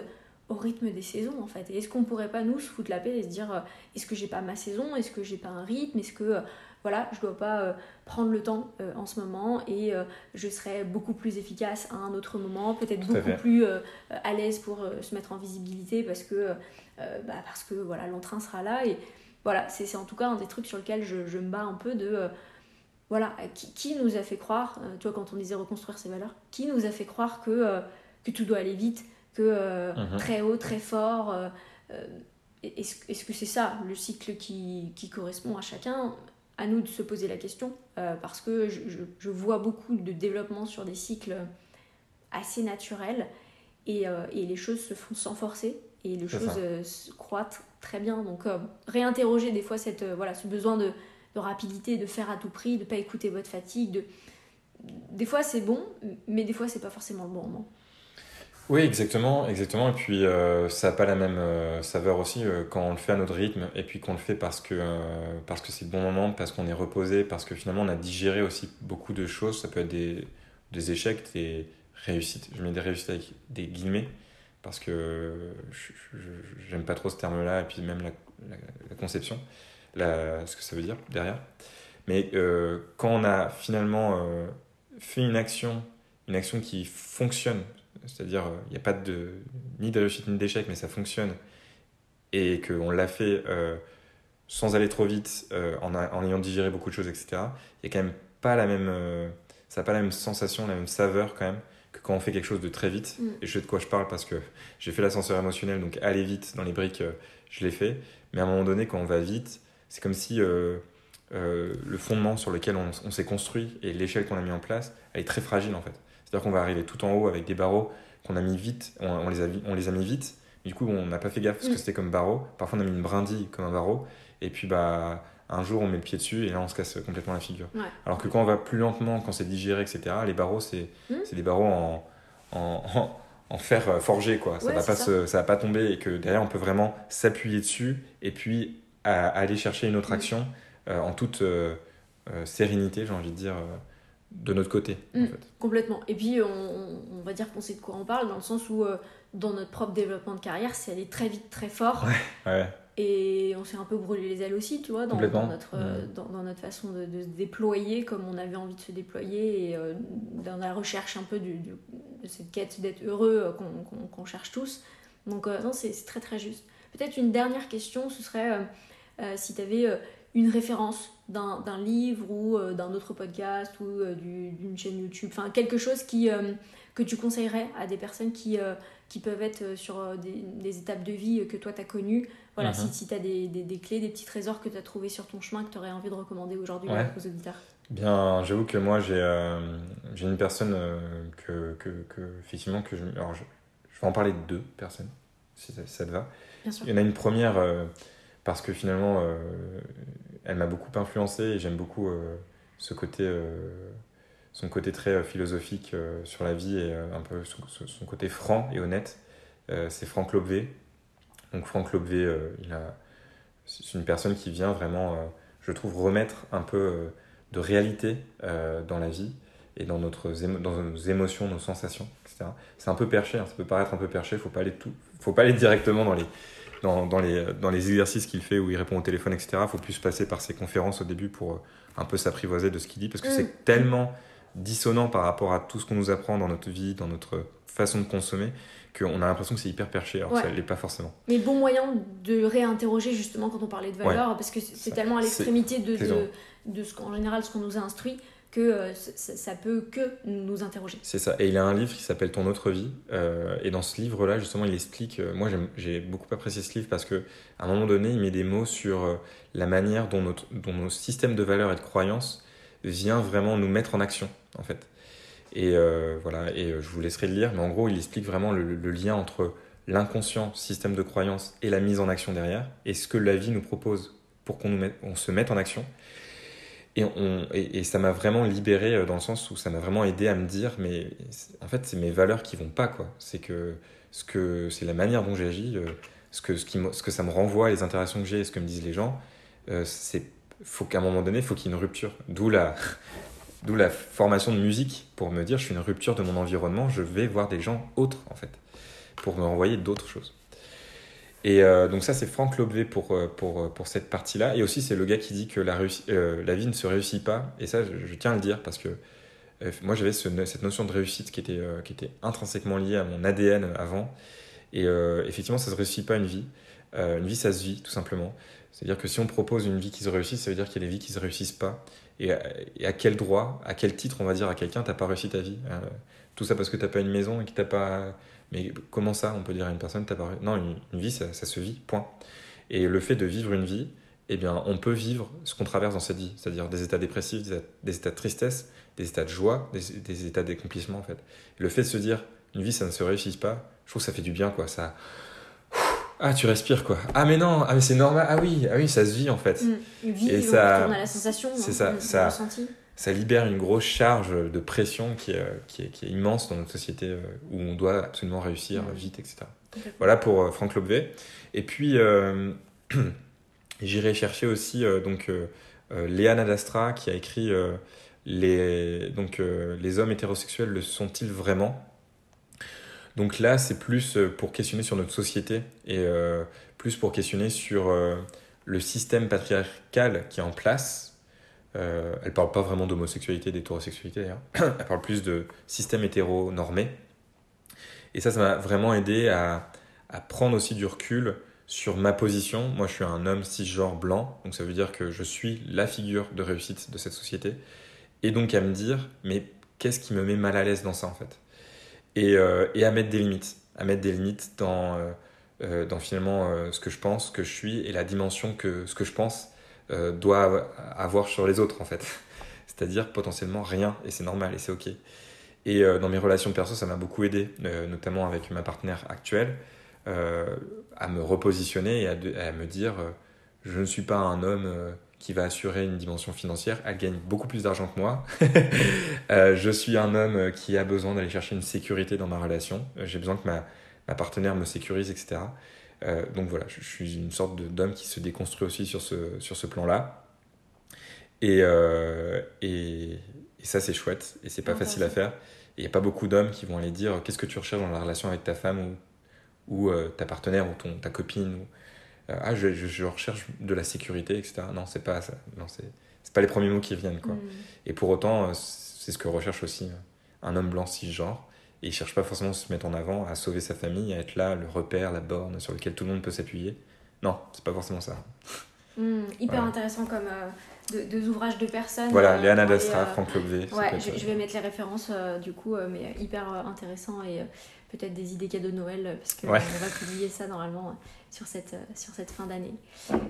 au rythme des saisons en fait. Et est-ce qu'on pourrait pas nous se foutre la paix et se dire est-ce que j'ai pas ma saison, est-ce que j'ai pas un rythme, est-ce que voilà, je dois pas euh, prendre le temps euh, en ce moment et euh, je serai beaucoup plus efficace à un autre moment, peut-être beaucoup plus à l'aise pour se mettre en visibilité parce que, bah, parce que voilà, l'entrain sera là. Et voilà, c'est en tout cas un des trucs sur lesquels je, je me bats un peu de voilà, qui, qui, nous a fait croire, tu vois, quand on disait reconstruire ses valeurs, qui nous a fait croire que, que tout doit aller vite, que mhm. très haut, très fort. Est-ce est -ce que c'est ça le cycle qui, qui, correspond à chacun? À nous de se poser la question euh, parce que je, je, vois beaucoup de développement sur des cycles assez naturels et, euh, et les choses se font sans forcer et les choses euh, croîtent très bien. Donc réinterroger des fois cette, voilà, ce besoin de, de, rapidité, de faire à tout prix, de ne pas écouter votre fatigue. De... Des fois c'est bon, mais des fois c'est pas forcément le bon moment. Oui, exactement, exactement. Et puis euh, ça n'a pas la même euh, saveur aussi euh, quand on le fait à notre rythme et puis qu'on le fait parce que parce c'est le bon moment, parce qu'on est reposé, parce que finalement on a digéré aussi beaucoup de choses. Ça peut être des, des échecs, des réussites. Je mets des réussites avec des guillemets parce que j'aime pas trop ce terme-là et puis même la, la, conception, ce que ça veut dire derrière. Mais quand on a finalement fait une action, une action qui fonctionne c'est-à-dire, il n'y a pas de, ni de réussite ni d'échec, mais ça fonctionne. Et qu'on l'a fait euh, sans aller trop vite, euh, en, en, ayant digéré beaucoup de choses, etc. Il n'y a quand même pas la même, euh, ça n'a pas la même sensation, la même saveur quand même, que quand on fait quelque chose de très vite. Mm. Et je sais de quoi je parle parce que j'ai fait l'ascenseur émotionnel, donc aller vite dans les briques, je l'ai fait. Mais à un moment donné, quand on va vite, c'est comme si le fondement sur lequel on, on s'est construit et l'échelle qu'on a mis en place, elle est très fragile en fait. C'est-à-dire qu'on va arriver tout en haut avec des barreaux qu'on a mis vite, on, les a, on les a mis vite. Du coup, on n'a pas fait gaffe parce que mm. c'était comme barreau. Parfois, on a mis une brindille comme un barreau. Et puis, bah, un jour, on met le pied dessus et là, on se casse complètement la figure. Alors que quand on va plus lentement, quand c'est digéré, etc., les barreaux, c'est mm. des barreaux en, en, en, fer euh, forgé. Quoi. Ça ne va, pas ça. va pas tomber et que derrière, on peut vraiment s'appuyer dessus et puis aller chercher une autre mm. action euh, en toute euh, sérénité, j'ai envie de dire de notre côté. en mm, fait. Complètement. Et puis, on, va dire qu'on sait de quoi on parle, dans le sens où, euh, dans notre propre développement de carrière, c'est aller très vite, très fort. Ouais, ouais. et on s'est un peu brûlé les ailes aussi, tu vois, dans, dans notre, mmh. dans, dans, notre façon de, de, se déployer comme on avait envie de se déployer et dans la recherche un peu du, de cette quête d'être heureux qu'on cherche tous. Donc, non, c'est très très juste. Peut-être une dernière question, ce serait si tu avais une référence d'un livre ou d'un autre podcast ou d'une chaîne YouTube, enfin quelque chose qui, que tu conseillerais à des personnes qui, qui peuvent être sur des, des, étapes de vie que toi tu as connues voilà, si, mhm. si tu as des, des, clés, des petits trésors que tu as trouvés sur ton chemin que tu aurais envie de recommander aujourd'hui aux auditeurs. Bien, j'avoue que moi, j'ai euh, j'ai une personne euh, que, que, que, effectivement, que je, alors je, je, vais en parler de deux personnes, si ça, te va. Bien sûr. Il y en a une première, euh, parce que finalement, elle m'a beaucoup influencé et j'aime beaucoup ce côté, son côté très philosophique sur la vie et un peu son, son, côté franc et honnête. C'est Franck Lobvé donc Franck Lobvé, euh, c'est une personne qui vient vraiment, euh, je trouve, remettre un peu euh, de réalité dans la vie et dans, notre dans nos émotions, nos sensations, etc. C'est un peu perché, hein, ça peut paraître un peu perché, il tout, faut pas aller directement dans les, dans, dans les, dans les exercices qu'il fait où il répond au téléphone, etc. Il faut plus passer par ses conférences au début pour un peu s'apprivoiser de ce qu'il dit parce que c'est mm. tellement dissonant par rapport à tout ce qu'on nous apprend dans notre vie, dans notre façon de consommer, qu'on a l'impression que c'est hyper perché, alors ça ne l'est pas forcément. Mais bon moyen de réinterroger justement quand on parlait de valeur, parce que c'est tellement à l'extrémité de, de, de, ce qu'en général ce qu'on nous a instruit que euh, ça, peut que nous interroger. C'est ça. Et il a un livre qui s'appelle Ton autre vie. Euh, et dans ce livre-là, justement, il explique. Euh, moi, j'ai beaucoup apprécié ce livre parce que à un moment donné, il met des mots sur la manière dont, notre, dont nos systèmes de valeurs et de croyances vient vraiment nous mettre en action, en fait. Et voilà, et je vous laisserai le lire, mais en gros, il explique vraiment le, lien entre l'inconscient système de croyance et la mise en action derrière, et ce que la vie nous propose pour qu'on on se mette en action. Et, on, et, ça m'a vraiment libéré euh, dans le sens où ça m'a vraiment aidé à me dire, mais en fait, c'est mes valeurs qui vont pas, quoi. C'est que ce que c'est la manière dont j'agis, ce que, ce, qui, ce que ça me renvoie, les interactions que j'ai, ce que me disent les gens, c'est faut qu'à un moment donné, faut qu'il y ait une rupture. D'où la, *laughs* D'où la formation de musique pour me dire je suis une rupture de mon environnement, je vais voir des gens autres en fait, pour me renvoyer d'autres choses. Et euh, donc ça c'est Franck Lobvé pour, euh, pour, euh, pour cette partie-là. Et aussi c'est le gars qui dit que la, la vie ne se réussit pas. Et ça je, tiens à le dire parce que moi j'avais cette notion de réussite qui était, qui était intrinsèquement liée à mon ADN avant. Et effectivement ça ne se réussit pas une vie. une vie ça se vit tout simplement. C'est-à-dire que si on propose une vie qui se réussit, ça veut dire qu'il y a des vies qui ne se réussissent pas. Et à, quel droit, à quel titre on va dire à quelqu'un t'as pas réussi ta vie hein, Tout ça parce que t'as pas une maison et que t'as pas. Mais comment ça on peut dire à une personne t'as pas Non, une, vie ça, se vit, point. Et le fait de vivre une vie, eh bien, on peut vivre ce qu'on traverse dans cette vie, c'est-à-dire des états dépressifs, des états, de tristesse, des états de joie, des, états d'accomplissement en fait. le fait de se dire une vie ça ne se réussit pas, je trouve que ça fait du bien quoi. Ça, ah, tu respires quoi. Ah, mais non, ah, mais c'est normal. Ah oui, ah oui, ça se vit en fait. Mmh. et ça, à la sensation. C'est ça, ça, ça libère une grosse charge de pression qui est, qui est, qui est immense dans notre société euh, où on doit absolument réussir mm. vite, etc. Voilà pour euh, Franck Lobvé. Et puis, euh, *clears throat* j'irai chercher aussi donc, Léa Nadastra qui a écrit les, donc, Les hommes hétérosexuels le sont-ils vraiment? Donc là, c'est plus euh, pour questionner sur notre société et euh, plus pour questionner sur euh, le système patriarcal qui est en place. elle parle pas vraiment d'homosexualité, d'hétérosexualité d'ailleurs. *clears throat* elle parle plus de système hétéro-normé. Et ça, ça m'a vraiment aidé à, à, prendre aussi du recul sur ma position. Moi, je suis un homme cisgenre blanc, donc ça veut dire que je suis la figure de réussite de cette société. Et donc à me dire, mais qu'est-ce qui me met mal à l'aise dans ça en fait? Euh, et, à mettre des limites, à mettre des limites dans, euh, euh, dans finalement ce que je pense, ce que je suis et la dimension que ce que je pense doit avoir sur les autres en fait. *laughs* C'est-à-dire potentiellement rien et c'est normal et c'est ok. Et dans mes relations perso, ça m'a beaucoup aidé, notamment avec ma partenaire actuelle, à me repositionner et à, à me dire je ne suis pas un homme qui va assurer une dimension financière. Elle gagne beaucoup plus d'argent que moi. *laughs* Euh, je suis un homme qui a besoin d'aller chercher une sécurité dans ma relation. Euh, j'ai besoin que ma, ma, partenaire me sécurise, etc. Euh, donc voilà, je, suis une sorte d'homme qui se déconstruit aussi sur ce, sur ce plan-là. Et, et, ça, c'est chouette. Et c'est pas facile à faire. Il n'y a pas beaucoup d'hommes qui vont aller dire qu'est-ce que tu recherches dans la relation avec ta femme ou, ou ta partenaire ou ton, ta copine. Ou, ah, je, je, recherche de la sécurité, etc. Non, c'est pas ça. Non, c'est pas les premiers mots qui viennent, quoi. Mm. Et pour autant, c'est ce que recherche aussi un homme blanc cisgenre. Et il cherche pas forcément à se mettre en avant, à sauver sa famille, à être là, le repère, la borne sur lequel tout le monde peut s'appuyer. Non, c'est pas forcément ça. Mm, hyper intéressant comme euh, deux ouvrages de personnes. Voilà, euh, Léana Dastra, Franck Lobvé. Ouais, je, vais mettre les références du coup, mais hyper intéressant et peut-être des idées cadeaux de Noël parce qu'on va publier ça normalement sur cette, sur cette fin d'année.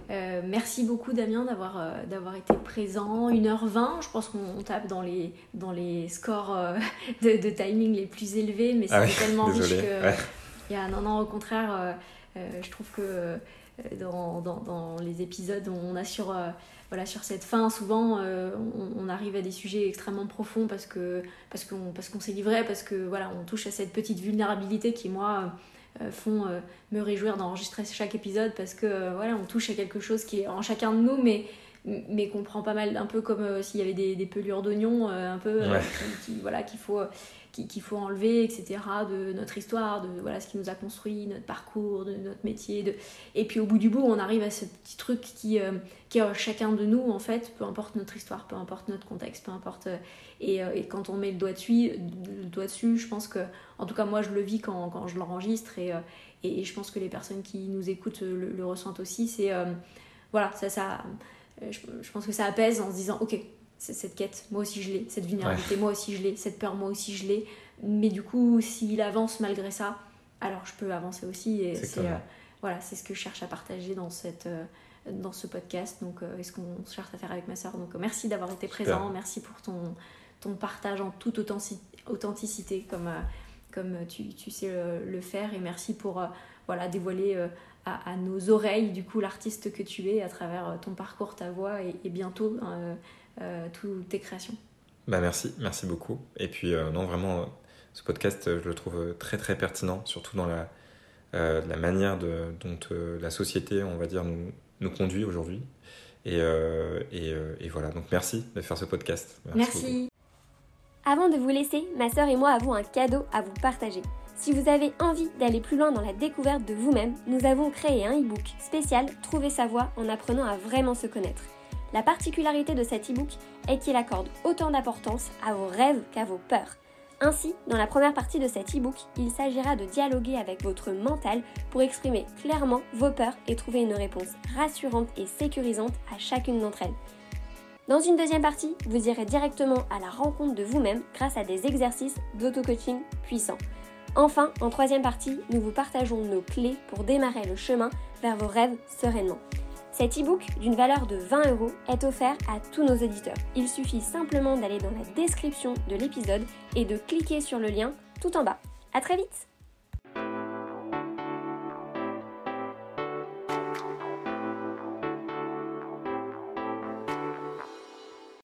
Euh, merci beaucoup Damien d'avoir euh, d'avoir été présent. 1h20, je pense qu'on tape dans les, dans les scores euh, *laughs* de, de, timing les plus élevés, mais ah c'est tellement riche que... A, non, non, au contraire, je trouve que dans, dans, dans, les épisodes, on a sur voilà, sur cette fin, souvent, on, arrive à des sujets extrêmement profonds parce que parce qu'on parce qu'on s'est livré, parce que voilà, on touche à cette petite vulnérabilité qui moi euh, font euh, me réjouir d'enregistrer chaque épisode parce que euh, voilà, on touche à quelque chose qui est en chacun de nous, mais mais qu'on prend pas mal, un peu comme s'il y avait des, des pelures d'oignons, un peu, voilà, qu'il faut qu'il faut enlever, etc., de notre histoire, de voilà, ce qui nous a construit, notre parcours, de notre métier. De... Et puis au bout du bout, on arrive à ce petit truc qui, qui est chacun de nous, en fait, peu importe notre histoire, peu importe notre contexte, peu importe. Et, et quand on met le doigt dessus, je pense que en tout cas, moi, je le vis quand, quand je l'enregistre et, euh, et, je pense que les personnes qui nous écoutent le, ressentent aussi. C'est euh, voilà, ça, ça, euh, je, pense que ça apaise en se disant, ok, cette quête, moi aussi je l'ai, cette vulnérabilité, moi aussi je l'ai, cette peur, moi aussi je l'ai. Mais du coup, s'il avance malgré ça, alors je peux avancer aussi. Et c'est voilà, c'est ce que je cherche à partager dans cette dans ce podcast. Donc, est-ce qu'on cherche à faire avec ma soeur Donc, merci d'avoir été présent. Merci pour ton, ton partage en toute authenticité, comme, comme tu, tu sais le, faire. Et merci pour euh, voilà, dévoiler euh, à, nos oreilles, du coup, l'artiste que tu es à travers euh, ton parcours, ta voix et, bientôt toutes tes créations. Bah merci, merci beaucoup. Et puis, non, vraiment, ce podcast, je le trouve très, très pertinent, surtout dans la, la manière de, dont la société, on va dire, nous, nous conduit aujourd'hui. Et, et, et, voilà, donc merci de faire ce podcast. Merci. Avant de vous laisser, ma sœur et moi avons un cadeau à vous partager. Si vous avez envie d'aller plus loin dans la découverte de vous-même, nous avons créé un e-book spécial Trouver sa voie en apprenant à vraiment se connaître. La particularité de cet e-book est qu'il accorde autant d'importance à vos rêves qu'à vos peurs. Ainsi, dans la première partie de cet e-book, il s'agira de dialoguer avec votre mental pour exprimer clairement vos peurs et trouver une réponse rassurante et sécurisante à chacune d'entre elles. Dans une deuxième partie, vous irez directement à la rencontre de vous-même grâce à des exercices d'auto-coaching puissants. Enfin, en troisième partie, nous vous partageons nos clés pour démarrer le chemin vers vos rêves sereinement. Cet e-book d'une valeur de 20 euros est offert à tous nos éditeurs. Il suffit simplement d'aller dans la description de l'épisode et de cliquer sur le lien tout en bas. A très vite